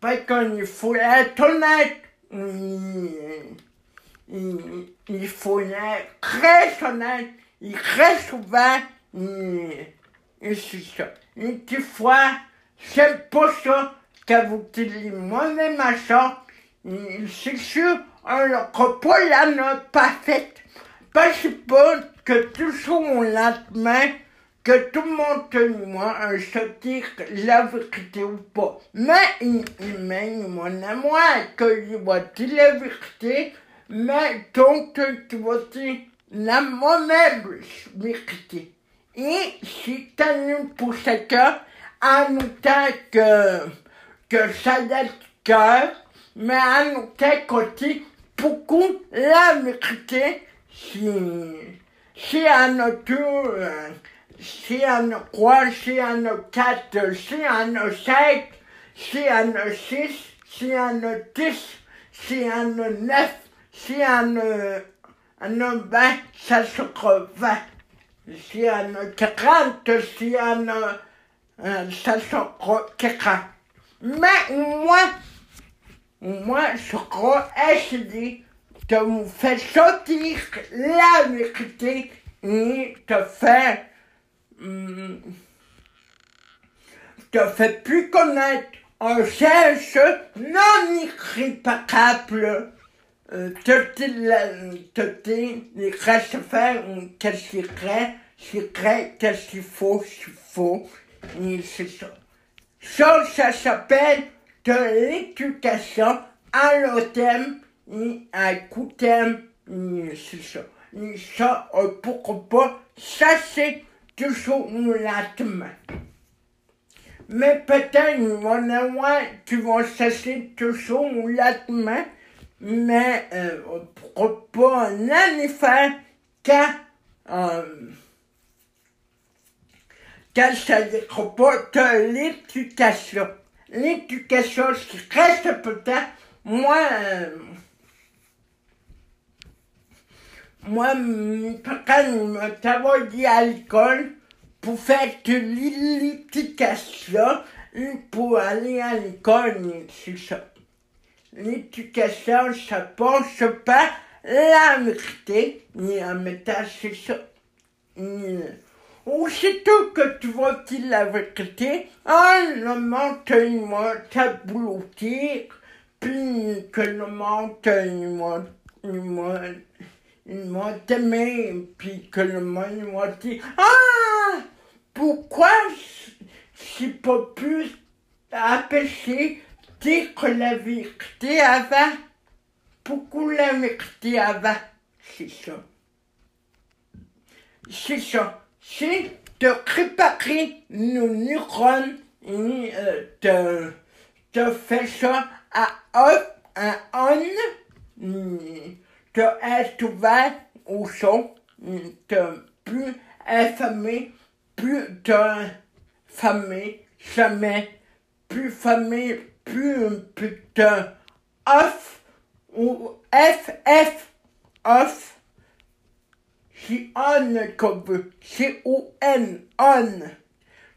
parce qu'il faut être honnête, il, faut être très honnête, il très souvent, il, c'est ça. Une petite fois, c'est pas ça que vous dites moi-même à ça. C'est sûr, n'a pas la note parfaite. Parce pas que toujours on lendemain, que tout le monde te moi un se dire la vérité ou pas. Mais il, il mon amour que je vois la vérité, mais donc tu dire la moi-même vérité. Et si t'as une pour cœur, en notant que, que ça le cœur, men tekoti pukun lämmikki si, sian työ, sian kuor, sian kätö, sian seit, sian sis, sian tis, sian nef, sian nove, saskove, sian quarante, sian saskove. Mais moi, moi, je crois essayer de vous faire sortir la vérité et faire, hum, de faire plus connaître un cherche non irréparable euh, te les restes faire qu'est-ce qui vrai, c'est qu'est-ce faut, c'est faux, et c'est ça. Ça, ça s'appelle de l'éducation à long terme, ni à court terme, ça. Ça, pourquoi pas, ça c'est toujours l'atme. Mais peut-être, mon avoir, tu vas cesser toujours l'atme, mais euh, pourquoi pas l'année faire qu'à euh, qu'à ça décroît pas que l'éducation l'éducation, reste peut-être, moi, euh, moi, quand m'avait dit à l'école, pour faire de l'éducation, pour aller à l'école, c'est ça. L'éducation, ça pense pas la vérité, ni un message, c'est ça. Aussitôt que tu vois qu'il la vérité, un homme moi ta boutique, puis que le moi, moi, m'a t'aimé, puis que le monde m'a dit, ah, pourquoi j'ai pas pu empêcher dire que la vérité avant? Pourquoi la vérité avant? C'est ça. C'est ça c'est de préparer nos neurones et euh, de faire ça à off, à on, de être ouvert au son, de plus affamé, plus de famille, jamais, plus famille, plus peu de off, ou FF, off, c'est on veut. C'est O-N.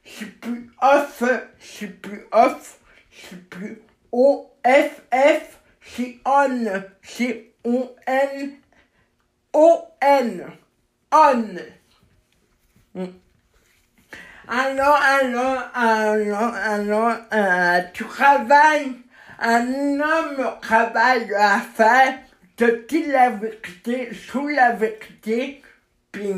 C'est plus off, c'est plus off, c'est plus O-F-F, c'est on. C'est O-N, O-N, on. Alors, alors, alors, alors, euh, tu travailles, un homme travaille à faire de la vérité, sous la vérité, puis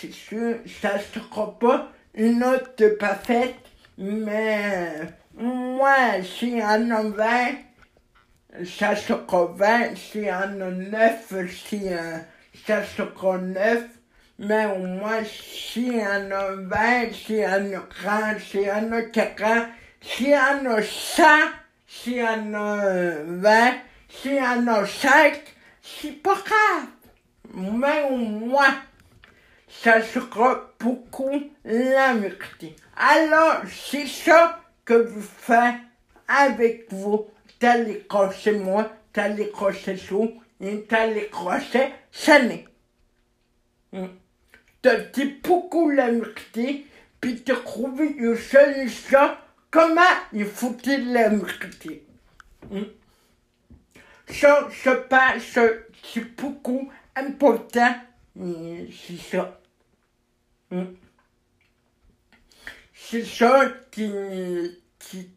c'est sûr, ça sera pas une autre parfaite, mais moi, si un homme 20, ça sera 20, si un 9, si ça sera 9, mais au moins si un homme 20, si un 30, si un 40, si un 100, si un 20, si un 5, c'est pas grave. Mais au moins, ça sera beaucoup vérité. Alors, c'est ça que vous faites avec vous. T'as les crochets moi, t'as les crochets sous, et t'as les crochets. Hmm. T'as dit beaucoup la vérité, puis t'as trouvé une solution comment il faut la vérité. Hmm. Ça, je pense, c'est beaucoup important, c'est ça. C'est ça qui, qui,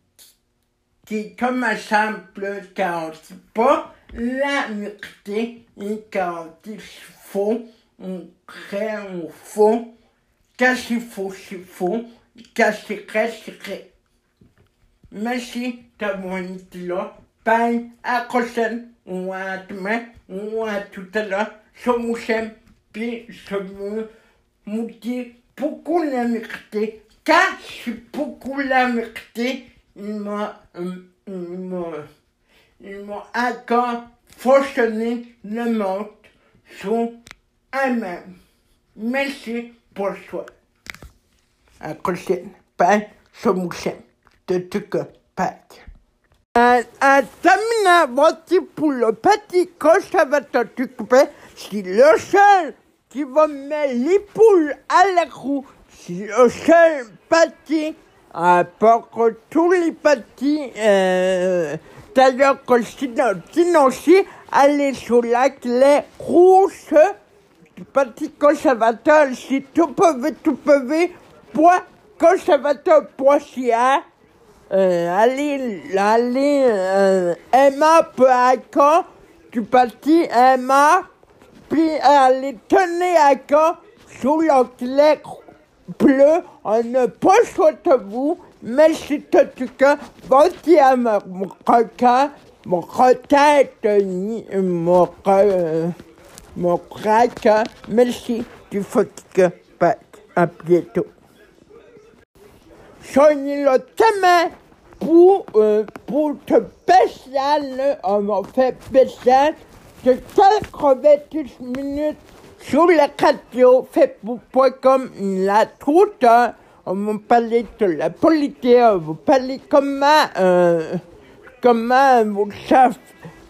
qui est comme un simple quand pas la vérité et quand on faux, on crée un faux. Quand c'est faux, c'est faux. Quand c'est vrai, c'est vrai. Merci d'avoir été là. Bye, à la prochaine, ou à demain, ou à tout à l'heure. Je vous aime, puis je vous dit beaucoup la vérité. Car je suis beaucoup la vérité, il m'a, euh, encore fonctionné le monde sur un-même. Merci pour soi. À la prochaine. Bye, aime. De. Un, un terminal voté pour le petit conservateur du coupé, c'est le seul qui va mettre les poules à la roue. C'est le seul parti, à part que tous les partis, euh, d'ailleurs que si, aller sur la clé rouge. Du parti conservateur, c'est tout peuvent, tout peuvent, point conservateur.ca, euh, allez, allez, euh, Emma peut du parti Emma puis elle tenue à corps sous l'anglais bleu, on ne peut de vous, mais c'est en tout cas, mon requin, mon retête, mon, mon crack, merci du que à bientôt. Soignez le thème pour, euh, pour te spécial, on m'a fait spécial, de 90 minutes sur la radio facebook.com la toute. On va parler de la politique, on va parler comment, euh, vous savez,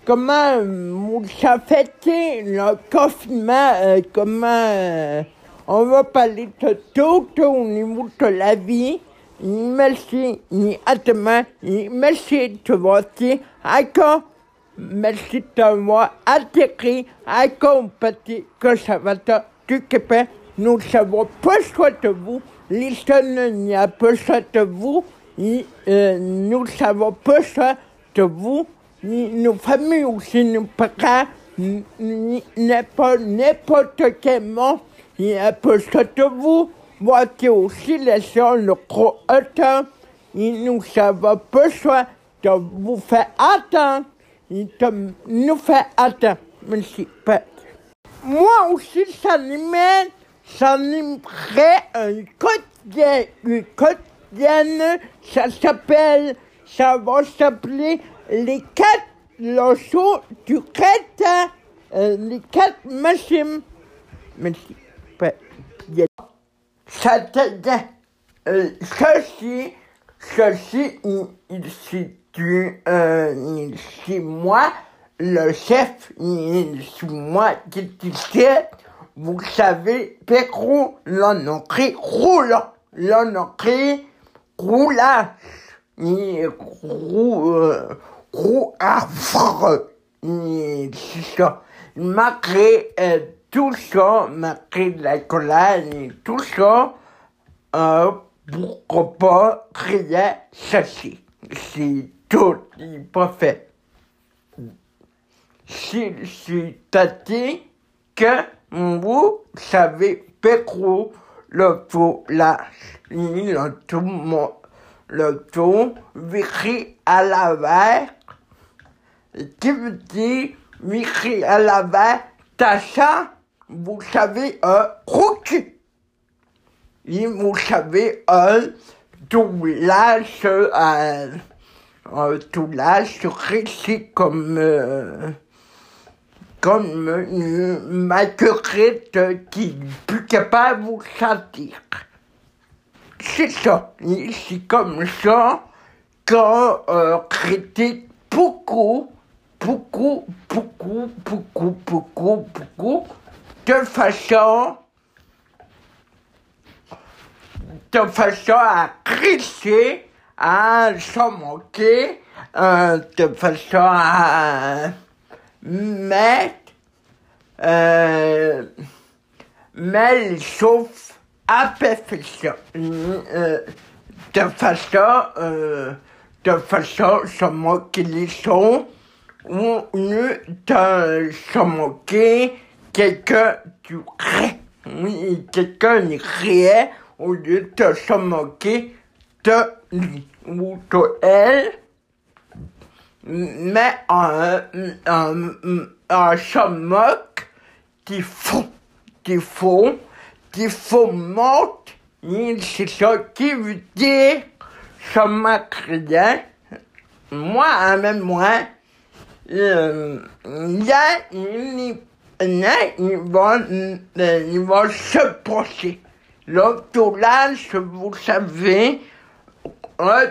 comment vous savez le confinement, euh, comment euh, On va parler de tout au niveau de la vie. Merci, à demain. Merci de votre accord. Merci de moi atterri à compagnie que ça va te du Québec. Nous savons besoin de vous. A besoin de vous. Euh, nous savons besoin de vous. Nos familles aussi, nos parents, n'importe quel monde, y a besoin de vous. Voici aussi les gens, le gros autant. Nous avons besoin de vous faire attendre. Nous faire attendre. Merci. Moi aussi, ça m'aide j'animerai un quotidien, une quotidienne, ça s'appelle, ça va s'appeler les quatre leçons du crétin, euh, les quatre machines. Merci. Ça t'aide. Euh, ceci, ceci, c'est euh, moi, le chef, c'est moi qui disais, vous savez, Pérou, l'on a écrit roulant, l'on a écrit roulage, rou, euh, rouafre, c'est ça. Malgré euh, tout ça, malgré la colère tout ça, euh, pourquoi pas créer ceci. C'est tout, il pas fait. C'est-à-dire que vous savez Pérou, le tout lâche, le tout, le tout virer à la verre, qui veut dire virer à la verre, ça, vous savez, un croquis. Et vous savez, un tout lâche, tout lâche, c'est comme, euh, comme ma querette qui n'est plus capable de vous sentir. C'est ça. C'est comme ça qu'on euh, critique beaucoup, beaucoup, beaucoup, beaucoup, beaucoup, beaucoup, de façon, de façon à crier, à s'en moquer, euh, de façon à mettre, euh, mais les choses à perfection. Euh, de façon, euh, de façon, se moquer les sons, ou de se moquer quelqu'un du crée. Oui, quelqu'un du crée, au lieu de se moquer de elle mais un, un, un, moque qui font, qui font, qui font monte, c'est ça qui veut dire, moque rien. Moi, même moi, euh, là, ils, ils vont, ils se passer. L'autolange, vous savez,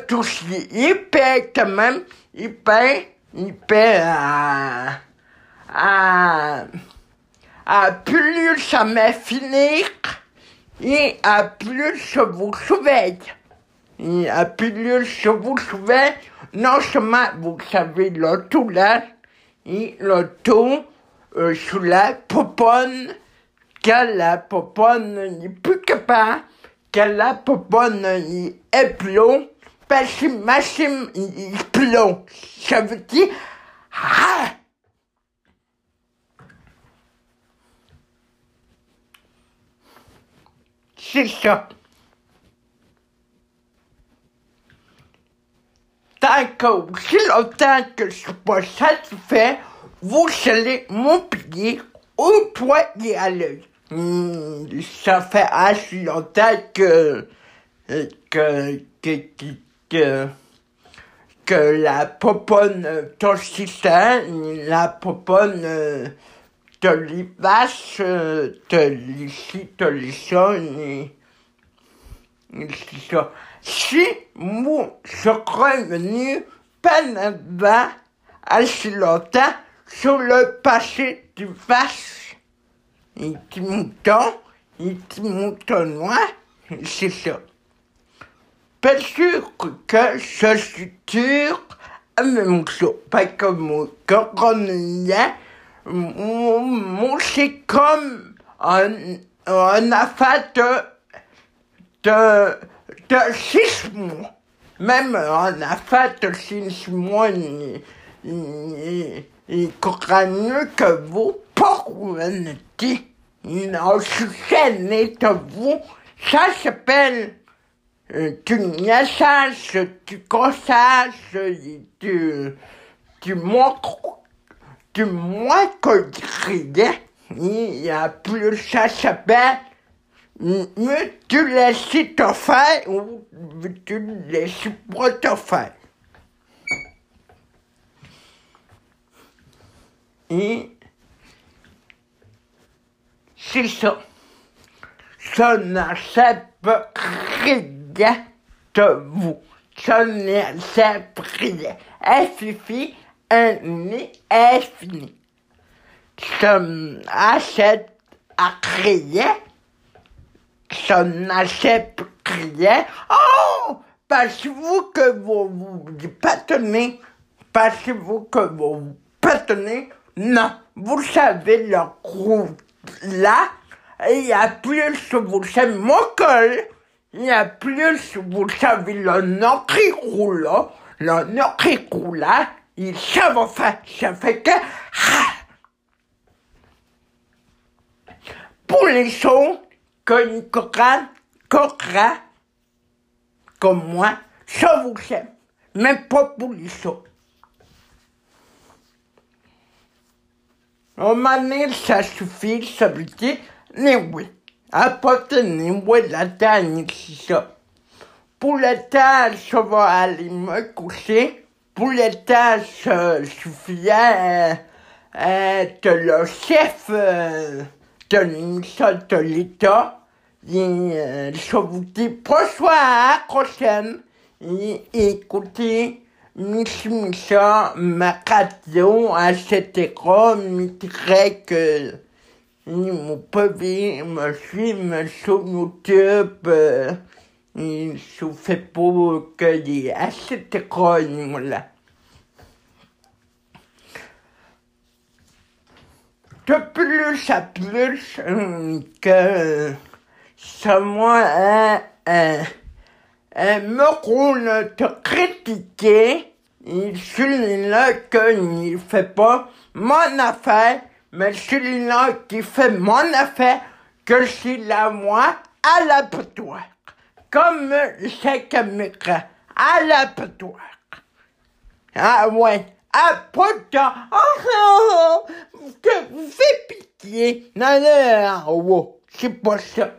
tout ce qui est quand même, il paie à, à, à plus jamais finir et à plus je vous souviens. Et à plus je vous souviens, non seulement vous savez l'auto là, et l'auto euh, sous la poponne, que la poponne n'est plus capable, que la poponne est plus Pachim, machim, plomb. Ça veut dire, ah! C'est ça. Tant que, aussi longtemps que je suis pas satisfait, vous allez m'oublier au poignet à l'œil. Hmm, ça fait assez longtemps que, que, que, que que, que la poponne toxicène, la poponne de l'ivache, de l'ici, de l'ici, si je crois venu avant, assez longtemps, sur le passé du vache et du mouton, il te moutonnois, c'est ça. Pas sûr que je suis sûr, ça, pas comme coronel, moi c'est comme un, un affaire de, de, six mois. Même un affaire de six mois, il, il, il croit mieux que vous pour une dit. Il a de vous. Ça s'appelle euh, du message, du cossage, du, du montre, du moins que criait. Il y a plus, ça s'appelle mieux tu laisses te faire ou tu laisses pas te faire. Et c'est ça. Ça n'accepte rien de vous. Ça n'accepte rien. Elle suffit, un nid est fini. Ça n'accepte rien. Ça n'accepte rien. Oh! Parce vous que vous vous patenez, parce vous que vous vous patenez, non, vous savez le groupe là, il y a plus, vous savez, mon col, il y a plus, vous savez, le nocricou là, le nocricou là, il ça va faire, ça fait que, pour les choses que coquin, coquin, comme moi, ça vous aime, mais pas pour les choses. On m'a ça suffit, ça veut dire, mais oui. Apportez moi la ça. Pour la tâche, je vais aller me coucher. Pour la tâche, je suis euh, euh, de le chef de l'émission de l'État. Et je vous dis bonsoir à la prochaine. Et écoutez, Miss Micha, ma radio, etc. me que vous pouvez me suivre sur YouTube. Je fais pour que les etc. là. De plus à plus que ça moi me roule de critiquer, il celui-là qu'il ne fait pas mon affaire, mais celui-là qui fait mon affaire, que c'est la moi à l'abattoir. Comme c'est caméra à l'abattoir. Ah ouais, à pas de oh, que vous faites pitié. Non, non, oh, c'est pas ça.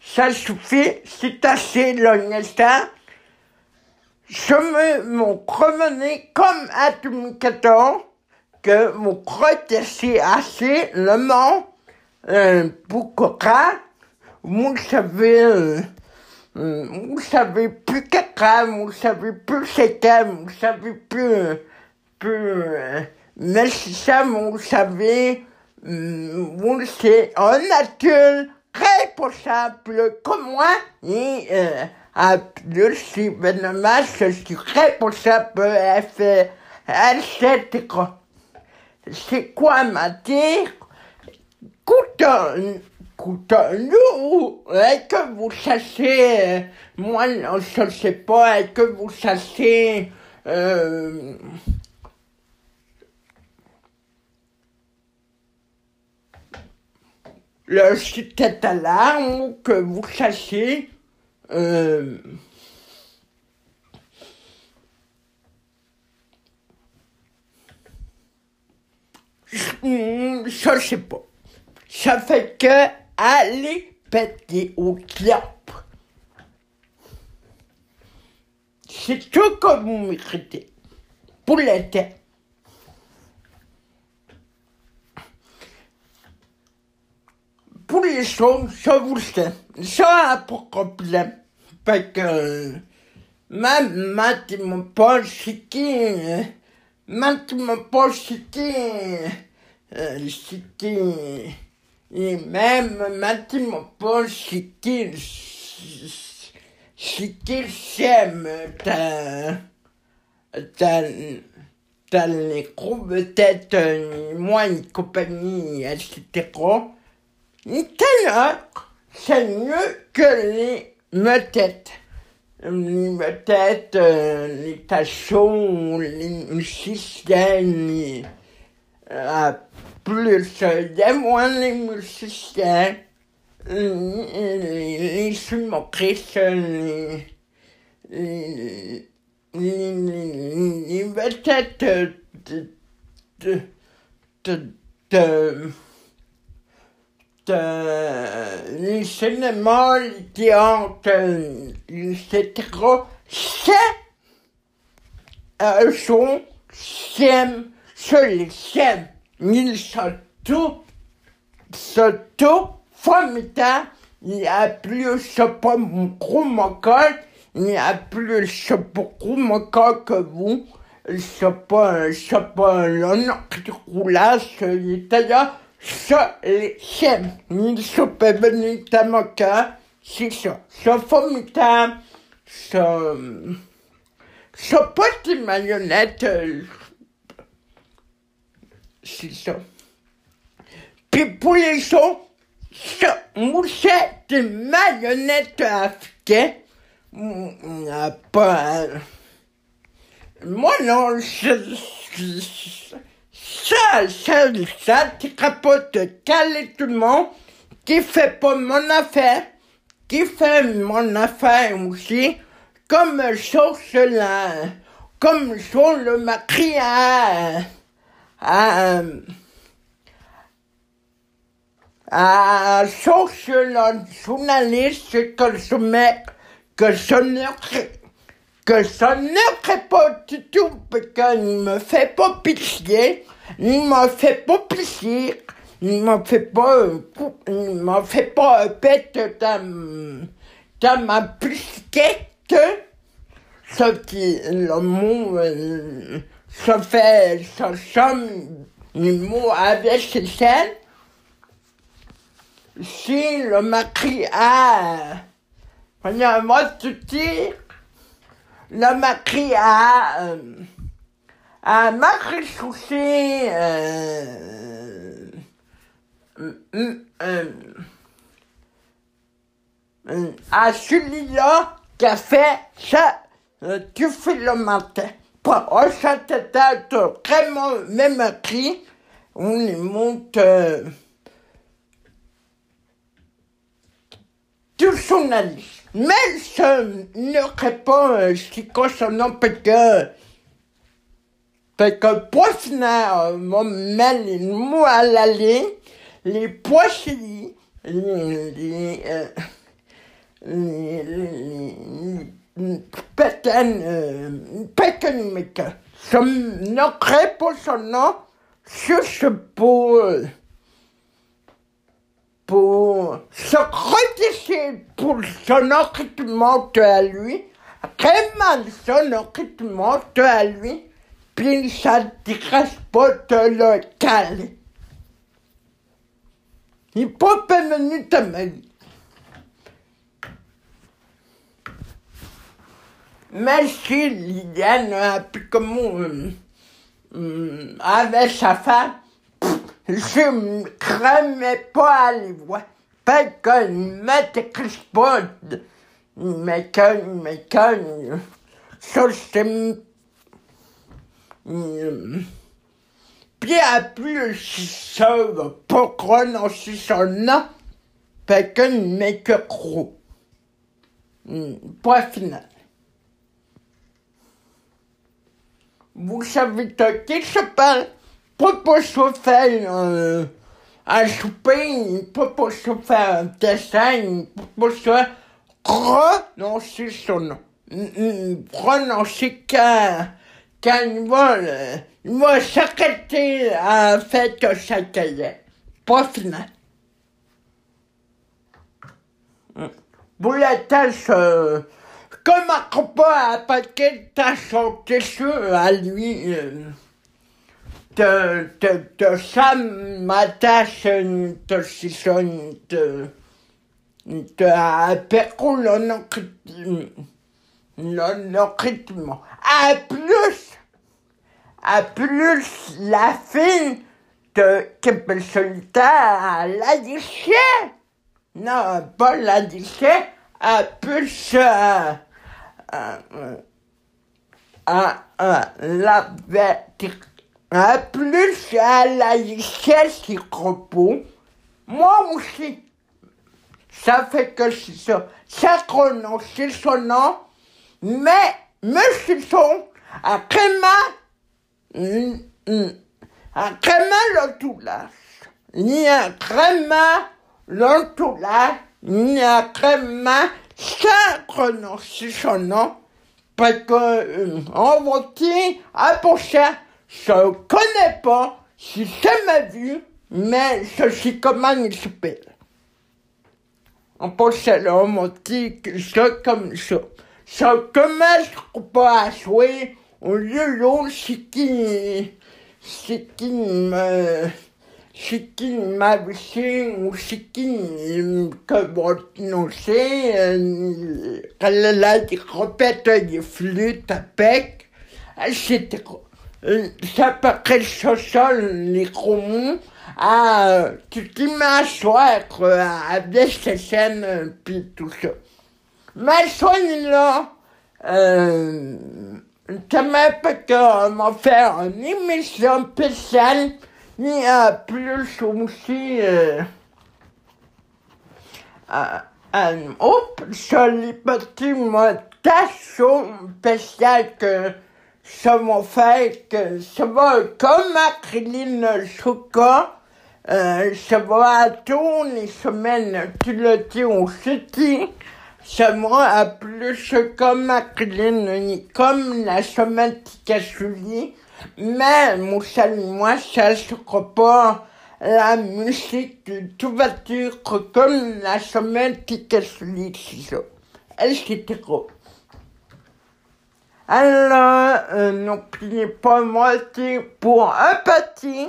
Ça suffit, c'est assez l'instant. Je me m'en revenais comme à 2014 que vous croyez assez le monde euh, pour quoi vous savez euh, euh, vous savez plus caca, vous savez plus c'est vous savez plus euh, plus euh, mais c'est ça vous savez euh, vous c'est un nature responsable comme moi et responsable elle fait etc. C'est quoi ma dire? Écoute, écoute, nous, est que vous sachez, moi je ne sais pas, est que vous sachez, euh, le site d'alarme, que vous sachiez, euh, je je sais pas. Ça fait que aller péter au clope. C'est tout que vous méritez. Pour l'été. Pour les choses, ça vous le sais. Ça a pas problème. Fait que, même, maintenant, pas chiqué, euh, c'était, et même maintenant pas c'était, c'était j'aime dans, dans, dans les groupes moi, une compagnie, etc. Maintenant, c'est mieux que les me-têtes. Les me-têtes, euh, les tachons, les les, euh, plus, a moins les musiciens, les, les humoristes, les, les, les, les, les vedettes de, de, de, de euh, les cinémas, les théâtres, etc. C'est un son, je les. Ils sont tous, tous. Il y a plus, pas mon gros mocal, il y a plus, beaucoup mon que vous. Sais pas, sais pas, l'honneur qui roulasse, il était là Il se peut venir à mon cœur, c'est ça. Puis pour les sons, ça, mouchette des marionnettes africaines, on n'a pas, moi non, je, je ça, ça, qui capote monde, qui fait pas mon affaire, qui fait mon affaire aussi, comme chose là, comme sur le mari à, à, à, chose la journaliste que je mets, que je ne que ça ne pas du tout, parce qu'il me fait pas pitié, il me fait pas plaisir, il me fait pas, il me fait pas bête dans, dans ma pliquette, ce qui, le mot, ça fait, ça somme, le mot avec ses scènes. Si le mari a, moi te dire, le mari a, euh, à Marie-Chaussée, euh, euh, euh, à celui-là qui a fait ça, tu fais le matin. Pour ça t'était vraiment même écrit, on y monte euh, tout journaliste. Mais ce ne répond euh, ce concernant parce que fait que poissonnaire, mon met les mots à l'aller, les poissonniers, les, les, euh, les, les, les pétaines, euh, pétaines, n'aurait pas son nom, juste pour, pour se redescendre pour son occupement à lui, vraiment son occupement à lui, puis ça t'intéresse pas de local. Il peut pas venir te Mais si Liliane a pu comment euh, avec sa femme, je me craignais pas à les voir. Pas qu'il m'intéresse pas, mais que, mais que, ça c'est puis plus ça pas prononcer son nom, fait que n'est que gros. Point final. Vous savez de qui je parle? Pas se faire euh, un souper, pas se faire un dessin, pas se prononcer son nom. Prononcer qu'un quand il va, s'arrêter à fait que ça. Pas final. La tâche, euh, comme un pas à paquet de en tissu à lui, euh, de, de, de de de, de rythme. À plus, à plus la fin de que solitaire la disque. Non, pas la disque, à plus, euh, euh, à, à la à plus à la richesse qui repos, moi aussi. Ça fait que c'est ça. Ça prononce son nom, mais monsieur son, à créma, créma l'entourage. Ni à créma l'entourage, ni à créma, ça prononce son parce que, euh, va dire, à ça, je connais pas, si c'est ma vue, mais je suis s'appelle. On pense à l'homme, on dit que c'est comme ça. Ça commence pas à jouer, au lieu de ce qui, me, ce qui m'a vu, ou ce qui, que c'est, euh, a dit répète des flûtes à pec, etc ça peut sol les chromons à tu t'imagines à des scènes puis tout ça. Mais soigne là, euh, m'a pas que m'en faire une émission spéciale, ni à plus aussi, euh, un autre mots spécial que ça m'a fait que ça va comme acryline chocolat, euh, ça va tous les semaines, tu le dis aussi, ça m'a plus comme acryline, comme la semaine qui mais mon moi, ça sera pas la musique de voiture comme la ça. Elle, c'était gros. Alors, euh, n'oubliez pas, moi, c'est pour un petit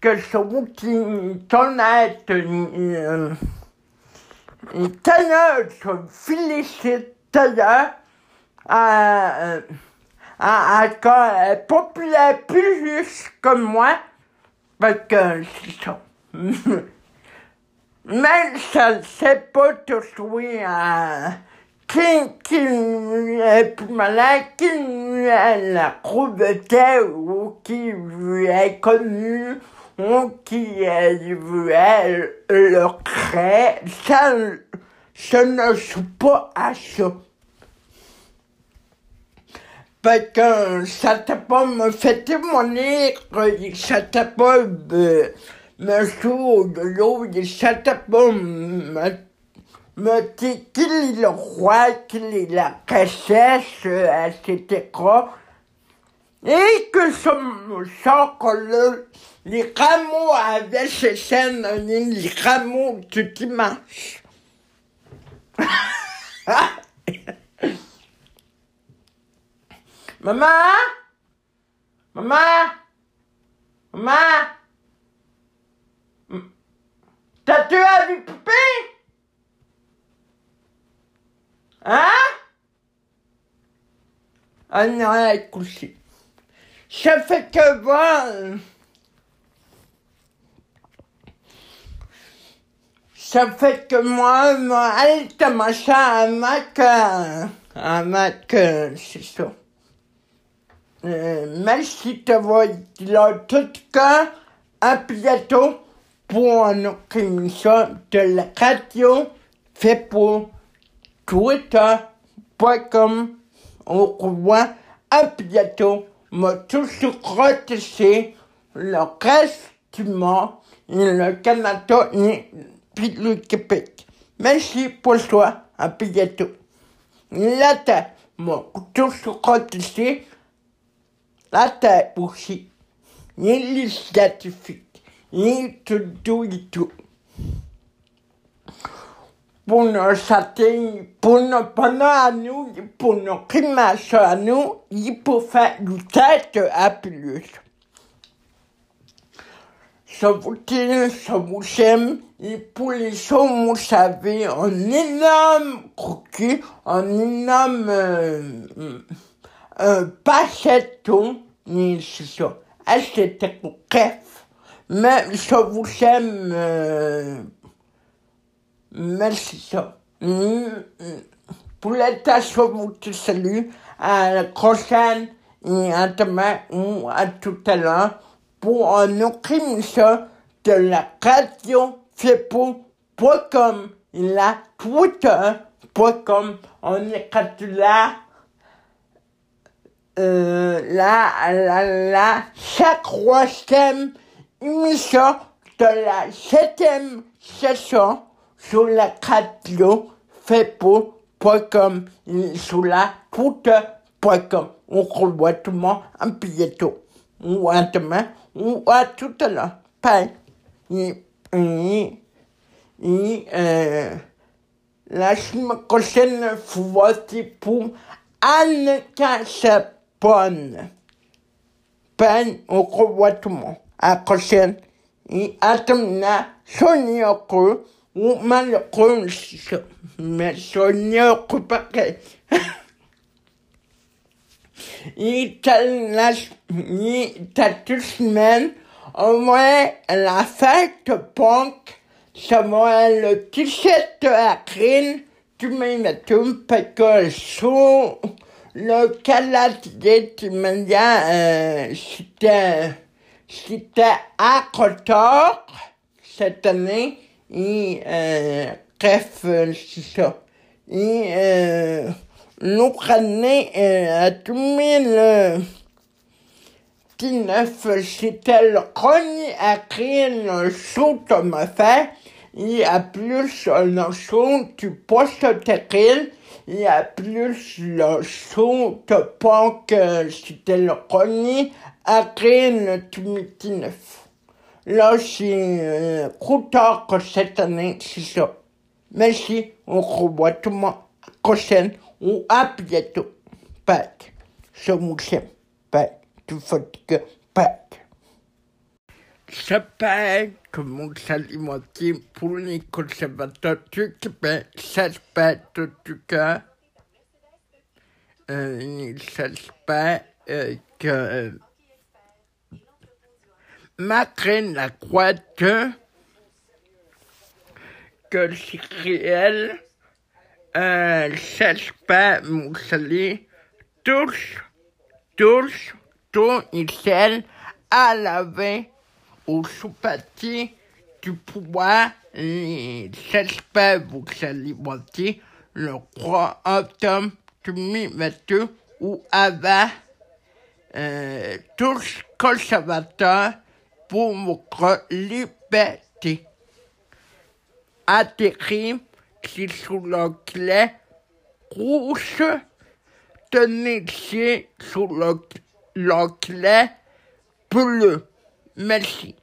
que ce qui t'en est, euh, je félicite d'ailleurs à, à, à, populaire plus juste comme moi, parce que c'est ça. Même ça, c'est pas toujours à, qui, qui est plus malin, qui la crouveté ou qui est connu veut le créer, ça, ne joue pas à ça. Parce que ça t'a pas me fait témoigner, ça t'a me, joue de l'eau, ça t'a me dit qu'il est le roi, qu'il est la princesse, etc. Et que ce sang que le, les rameaux avaient ces scènes, les rameaux du dimanche. Maman? Maman? Maman? T'as-tu vu poupée Hein? Ah non, elle est couchée. Ça fait que bon... Ça fait que moi, moi elle commence à mettre, à mettre, c'est ça. Euh, merci de voir là, tout cas, un bientôt pour notre émission de la radio fait pour twitter.com. On revoit à bientôt. M'a toujours retissé le reste du monde, le Canada et puis le Québec. Merci pour toi. À bientôt. La terre m'a toujours retissé. La terre aussi. Et les scientifiques. Et tout, et tout pour nos châtaignes, pour nos pendant à nous, pour nos climates à nous, il faut faire du tête à plus. Savutin, Savushem, et pour les choses, vous savez, un énorme croquis, un énorme euh, euh, pachetton, mais c'est ça. Ah, c'était bref. Mais Savushem, euh, mais c'est ça. Pour l'état, je vous salue. À la prochaine, et à demain, ou à tout à l'heure pour un autre émission de la radio fepo.com et la twitter.com. On est là, euh, la, la, la cinquième émission de la septième session sur la radio et sur la twitter.com. On revoit tout le monde. Ou à demain ou à tout à l'heure. Et, et, et euh, la semaine prochaine, faut voter pour Anne Cassapone. Ben, on revoit tout le monde. À la prochaine. Et à demain, soyez heureux au moins, la fête punk, c'est moi le t-shirt à crine, tu m'imagines, parce que sous le calatier, tu me dis, euh, c'était, c'était à retard cette année, et, euh, bref, c'est ça. Et, euh, l'Ukraine euh, a tout mis le, euh, 19, Citel Crogne a créé le show comme ça. Il y a plus le show du post-terril. Il y a plus le show que punk Citel Crogne a créé le 2019. Là, c'est euh, trop tard que cette année, c'est ça. Merci, on revoit tout le monde prochaine ou à bientôt. Bye. Je vous aime. Bye. Pâques. Tout fatigué. Pâques. J'appelle comme on s'alimente pour les conservateurs du Québec. Ça se passe en tout cas. Euh, ça se passe euh, que euh, Macron la croix que c'est réel euh, pas Moussali, tous, tous, tous ils à la au sous-parti du pouvoir, les pas vous voter le 3 octobre 2022 ou avant euh, tous conservateurs pour votre liberté. Atterrir qui sous la clé rouge, tenez sous la clé bleu. Merci.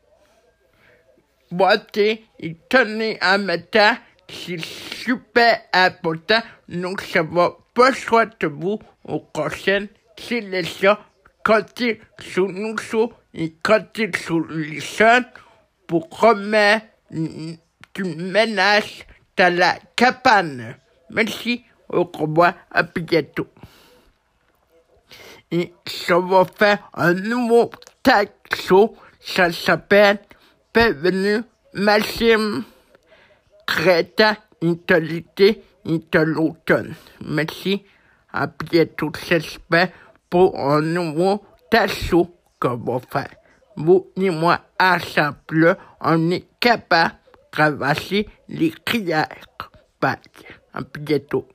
Boîtez et tenez un matin, c'est super important. Donc ça va pas de vous au prochain sélection quand il sous nous sous et quand il sous les pour remettre du ménage à la cabane. Merci, au revoir, à bientôt. Et ça va faire un nouveau tag ça s'appelle Bienvenue Maxime Crétin Intelligité l'automne. Merci, à bientôt, j'espère, pour un nouveau tag show qu'on va faire. Vous et moi, à on est capable traverser les crières. Bye. À bientôt.